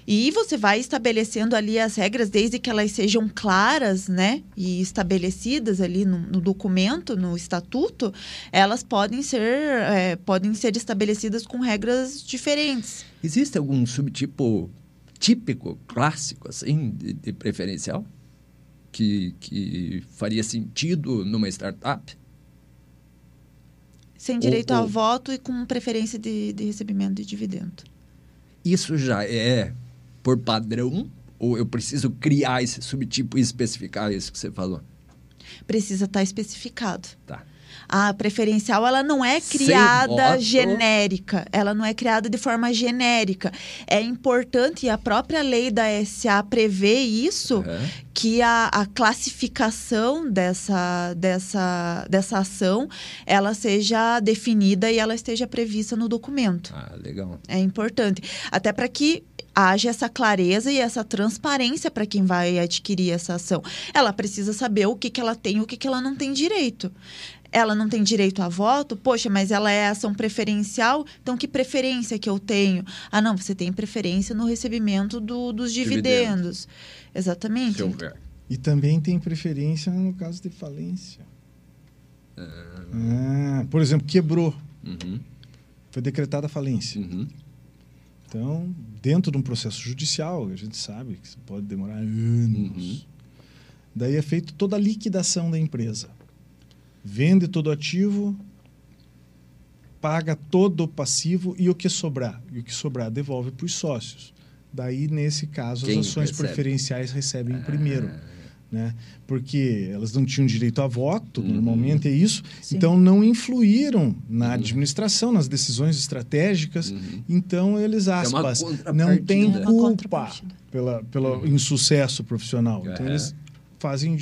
E você vai estabelecendo ali as regras, desde que elas sejam claras, né? E estabelecidas ali no, no documento, no estatuto, elas podem ser, é, podem ser estabelecidas com regras diferentes. Existe algum subtipo típico, clássico, assim, de, de preferencial? Que, que faria sentido numa startup? Sem direito a ou- voto e com preferência de, de recebimento de dividendo. Isso já é por padrão? Ou eu preciso criar esse subtipo e especificar isso que você falou? Precisa estar especificado. Tá. A preferencial ela não é criada genérica, ela não é criada de forma genérica. É importante e a própria lei da SA prevê isso Aham. que a, a classificação dessa, dessa, dessa ação ela seja definida e ela esteja prevista no documento. Ah, legal. É importante. Até para que haja essa clareza e essa transparência para quem vai adquirir essa ação. Ela precisa saber o que, que ela tem e o que, que ela não tem direito. Ela não tem direito a voto? Poxa, mas ela é ação preferencial? Então, que preferência que eu tenho? Ah, não, você tem preferência no recebimento do- dos Dividendo. dividendos. Exatamente. E também tem preferência no caso de falência. Ah, por exemplo, quebrou. Uhum, Foi decretada a falência. uhum. Então, dentro de um processo judicial, a gente sabe que pode demorar anos. Uhum. Daí é feita toda a liquidação da empresa. Vende todo o ativo, paga todo o passivo e o que sobrar. E o que sobrar devolve para os sócios. Daí, nesse caso, Quem as ações recebe? preferenciais recebem Ah. primeiro. Né? Porque elas não tinham direito a voto, Uhum. normalmente é isso. Sim. Então, não influíram na Uhum. administração, nas decisões estratégicas. Uhum. Então, eles, É aspas, contrapartida. não têm É culpa pela, pelo insucesso profissional. Então, Uhum. eles fazem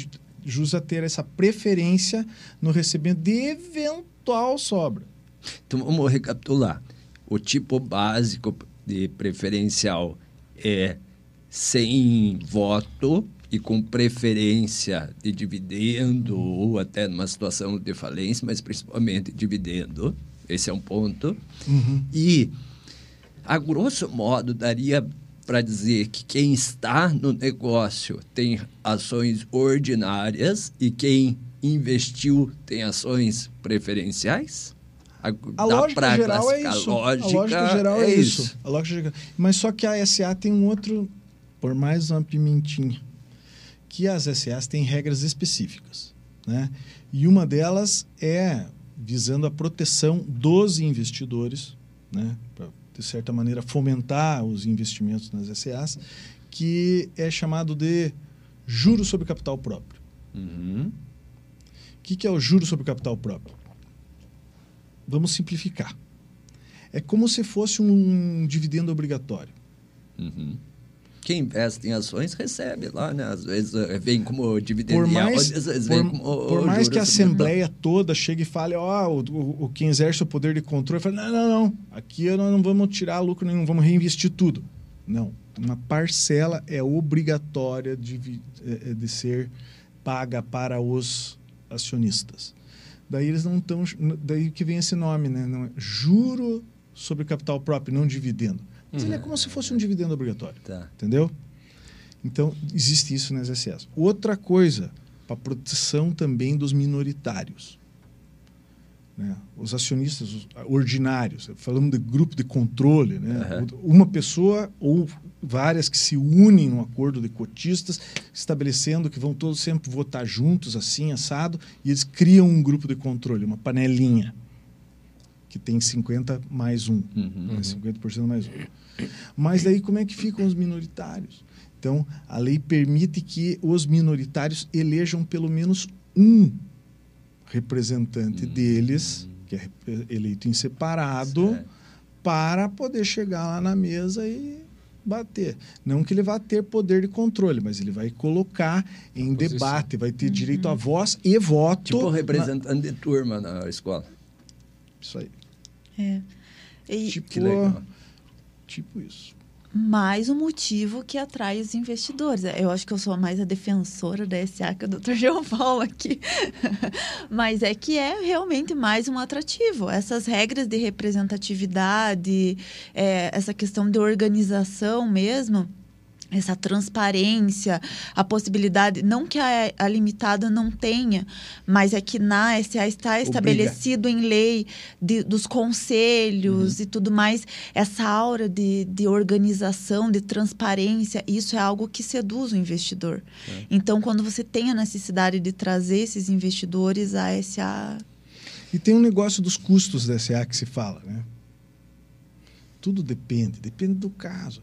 jus a ter essa preferência no recebimento de eventual sobra. Então vamos recapitular. O tipo básico de preferencial é sem voto e com preferência de dividendo ou até numa situação de falência, mas principalmente dividendo. Esse é um ponto. E, a grosso modo, daria para dizer que quem está no negócio tem ações ordinárias e quem investiu tem ações preferenciais? A, A lógica geral é isso. lógica a lógica geral é, é isso. isso. A lógica Mas só que a SA tem um outro, por mais uma pimentinha, que as SAs têm regras específicas, né? E uma delas é visando a proteção dos investidores, né? De certa maneira, fomentar os investimentos nas SAs, que é chamado de juro sobre capital próprio. Uhum. O que, que é o juro sobre capital próprio? Vamos simplificar. É como se fosse um dividendo obrigatório. Uhum. Quem investe em ações recebe lá, né? Às vezes eh, vem como dividendo Por mais, às vezes por, vem como por mais que a sobre- Assembleia toda chegue e fale, ó, o, o, o quem exerce o poder de controle, fala, não, não, não, aqui nós não vamos tirar lucro nenhum, vamos reinvestir tudo. Não, uma parcela é obrigatória de, eh, eh, de ser paga para os acionistas. Daí eles não estão, daí que vem esse nome, né? Não é- juro sobre capital próprio, não dividendo. Mas ele é como se fosse um dividendo obrigatório. Tá. Entendeu? Então, existe isso nas SS. Outra coisa, para proteção também dos minoritários. né? Os acionistas os ordinários, falando de grupo de controle, né? Aham. Uma pessoa ou várias que se unem num acordo de cotistas, estabelecendo que vão todos sempre votar juntos, assim, assado, e eles criam um grupo de controle, uma panelinha, que tem 50 mais um, Uhum. né? 50% mais um. Mas daí como é que ficam os minoritários? Então, a lei permite que os minoritários elejam pelo menos um representante deles, que é eleito em separado, Certo. para poder chegar lá na mesa e bater. Não que ele vá ter poder de controle, mas ele vai colocar em debate, vai ter direito a voz e voto. Tipo na- representante de turma na escola. Isso aí. É. E Tipo, Que legal. tipo isso. mais um motivo que atrai os investidores. Eu acho que eu sou mais a defensora da SA que o Dr. João Paulo aqui. Mas é que é realmente mais um atrativo. Essas regras de representatividade, é, essa questão de organização mesmo. Essa transparência, a possibilidade, não que a, a limitada não tenha, mas é que na SA está estabelecido em lei de- dos conselhos e tudo mais, essa aura de, de organização, de transparência, isso é algo que seduz o investidor. Então, quando você tem a necessidade de trazer esses investidores, a SA. E tem um negócio dos custos da SA que se fala, né? Tudo depende, depende do caso.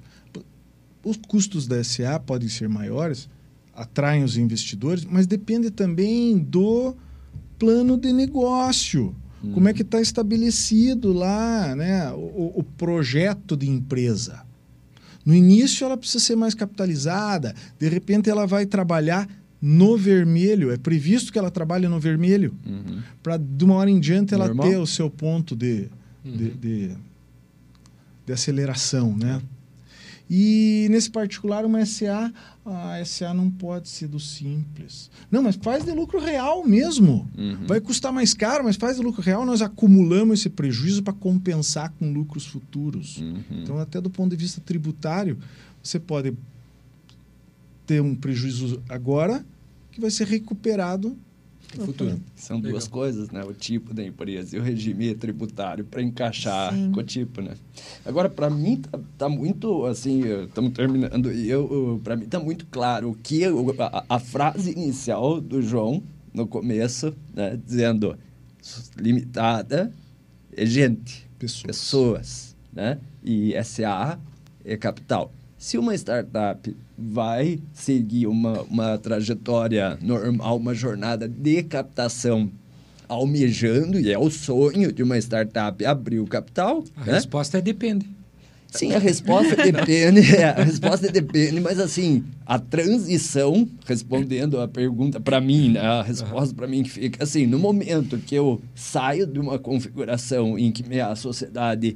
Os custos da SA podem ser maiores, atraem os investidores, mas depende também do plano de negócio. Como é que está estabelecido lá né, o, o projeto de empresa? No início ela precisa ser mais capitalizada, de repente ela vai trabalhar no vermelho, é previsto que ela trabalhe no vermelho Uhum. para de uma hora em diante ela Normal. ter o seu ponto de, de, de, de aceleração, né? E nesse particular, uma SA, a SA não pode ser do simples. Não, mas faz de lucro real mesmo. Uhum. Vai custar mais caro, mas faz de lucro real, nós acumulamos esse prejuízo para compensar com lucros futuros. Uhum. Então, até do ponto de vista tributário, você pode ter um prejuízo agora que vai ser recuperado No futuro. São duas Legal. coisas, né? O tipo da empresa e o regime tributário para encaixar Sim. com o tipo, né? Agora, para mim, tá, tá muito, assim, estamos terminando e eu, para mim tá muito claro que eu- a, a frase inicial do João, no começo, né? Dizendo limitada é gente, Pessoas. pessoas, né? E SA é capital. Se uma startup vai seguir uma, uma trajetória normal, uma jornada de captação almejando, e é o sonho de uma startup abrir o capital, A né? resposta é depende. Sim, a resposta depende, é, a resposta depende, mas assim, a transição, respondendo a pergunta para mim, né, a resposta para mim que fica assim, no momento que eu saio de uma configuração em que minha sociedade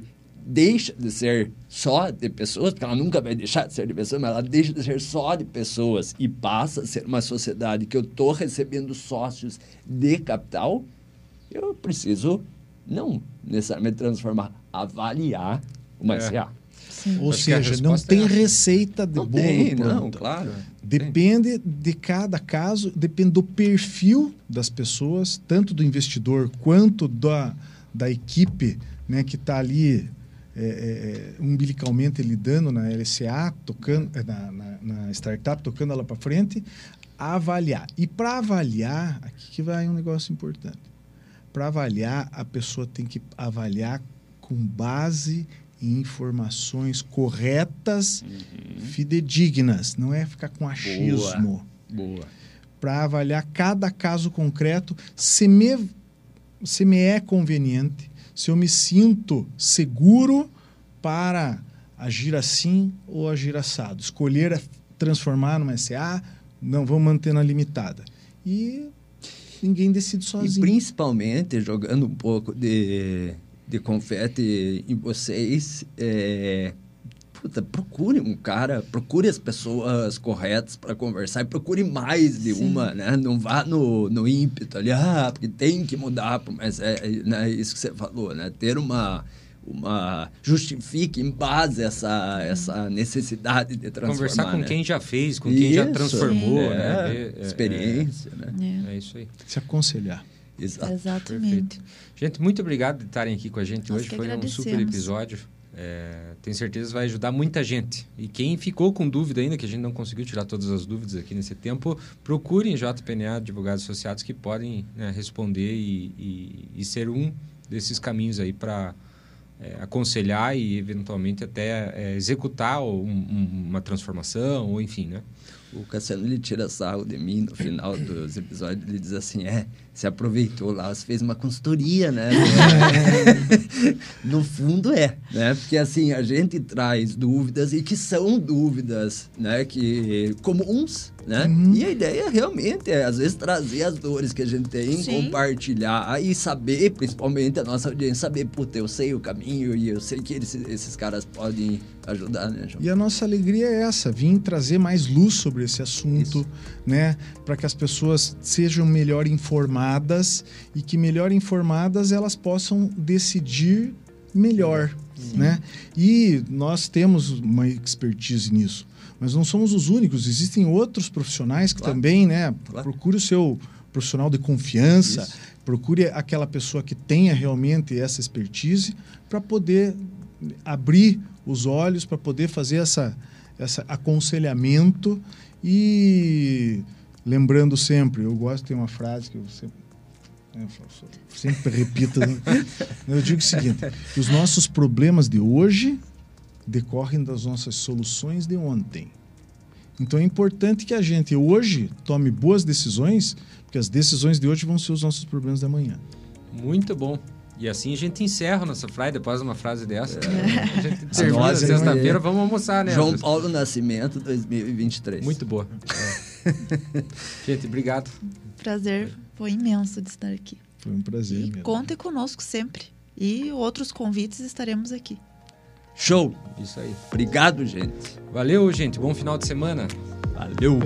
deixa de ser só de pessoas, porque ela nunca vai deixar de ser de pessoas, mas ela deixa de ser só de pessoas e passa a ser uma sociedade que eu estou recebendo sócios de capital, eu preciso não necessariamente transformar, avaliar uma É. SA. Ou Acho seja, não tem é essa. receita de Não bolo tem, não, claro. Depende de cada caso, depende do perfil das pessoas, tanto do investidor quanto da, da equipe né, que está ali é, é, é, umbilicalmente lidando na LCA, tocando, é, na, na, na startup, tocando ela para frente, avaliar. E para avaliar, aqui que vai um negócio importante. Para avaliar, a pessoa tem que avaliar com base em informações corretas, fidedignas. Não é ficar com achismo Boa. para avaliar cada caso concreto, se me, se me é conveniente, se eu me sinto seguro para agir assim ou agir assado. Escolher a- transformar numa SA, não, vamos manter na limitada. E ninguém decide E sozinho. principalmente, jogando um pouco de, de confete em vocês, é, puta, procure um cara, procure as pessoas corretas para conversar e procure mais de Sim. uma, né? Não vá no, no ímpeto ali, ah, porque tem que mudar, mas é, é, né, isso que você falou, né? Ter uma... Uma, justifique em base essa, essa necessidade de transformar. Conversar com né? quem já fez, com quem já Isso. transformou, É, né? É- experiência, né? É. É, é isso aí. Se aconselhar. Exato. Exatamente. Gente, muito obrigado de estarem aqui com a gente Nós hoje. Foi um super episódio. É, tenho certeza que vai ajudar muita gente. E quem ficou com dúvida ainda, que a gente não conseguiu tirar todas as dúvidas aqui nesse tempo, procurem JPNA, advogados associados, que podem né, responder e, e- e ser um desses caminhos aí para aconselhar e eventualmente até é, executar um- um- uma transformação, ou enfim, né? O Cassiano ele tira sarro de mim no final dos episódios. Ele diz assim: é, você aproveitou lá, você fez uma consultoria, né? no fundo é, né? Porque assim, a gente traz dúvidas e que são dúvidas, né? Que comuns, né? Uhum. E a ideia realmente é, às vezes, trazer as dores que a gente tem, Sim. compartilhar e saber, principalmente a nossa audiência, saber, puta, eu sei o caminho e eu sei que eles- esses caras podem ajudar, né, João? E a nossa alegria é essa, vir trazer mais luz sobre esse assunto, né, para que as pessoas sejam melhor informadas e que melhor informadas elas possam decidir melhor, né? E nós temos uma expertise nisso, mas não somos os únicos, existem outros profissionais que Claro. também, né, Claro. procure o seu profissional de confiança, Isso. procure aquela pessoa que tenha realmente essa expertise para poder abrir os olhos, para poder fazer essa, essa aconselhamento e lembrando sempre, eu gosto de ter uma frase que eu sempre, né, eu sempre repito, né? eu digo o seguinte, os nossos problemas de hoje decorrem das nossas soluções de ontem. Então é importante que a gente hoje tome boas decisões, porque as decisões de hoje vão ser os nossos problemas de amanhã. Muito bom. E assim a gente encerra a nossa Friday depois de uma frase dessa. A gente A termina sexta-feira, vamos almoçar, né? João? Paulo Nascimento 2023. Muito boa. É. gente, obrigado. Prazer foi imenso de estar aqui. Foi um prazer. E mesmo. contem conosco sempre. E outros convites estaremos aqui. Show! Isso aí. Obrigado, gente. Valeu, gente. Bom final de semana. Valeu!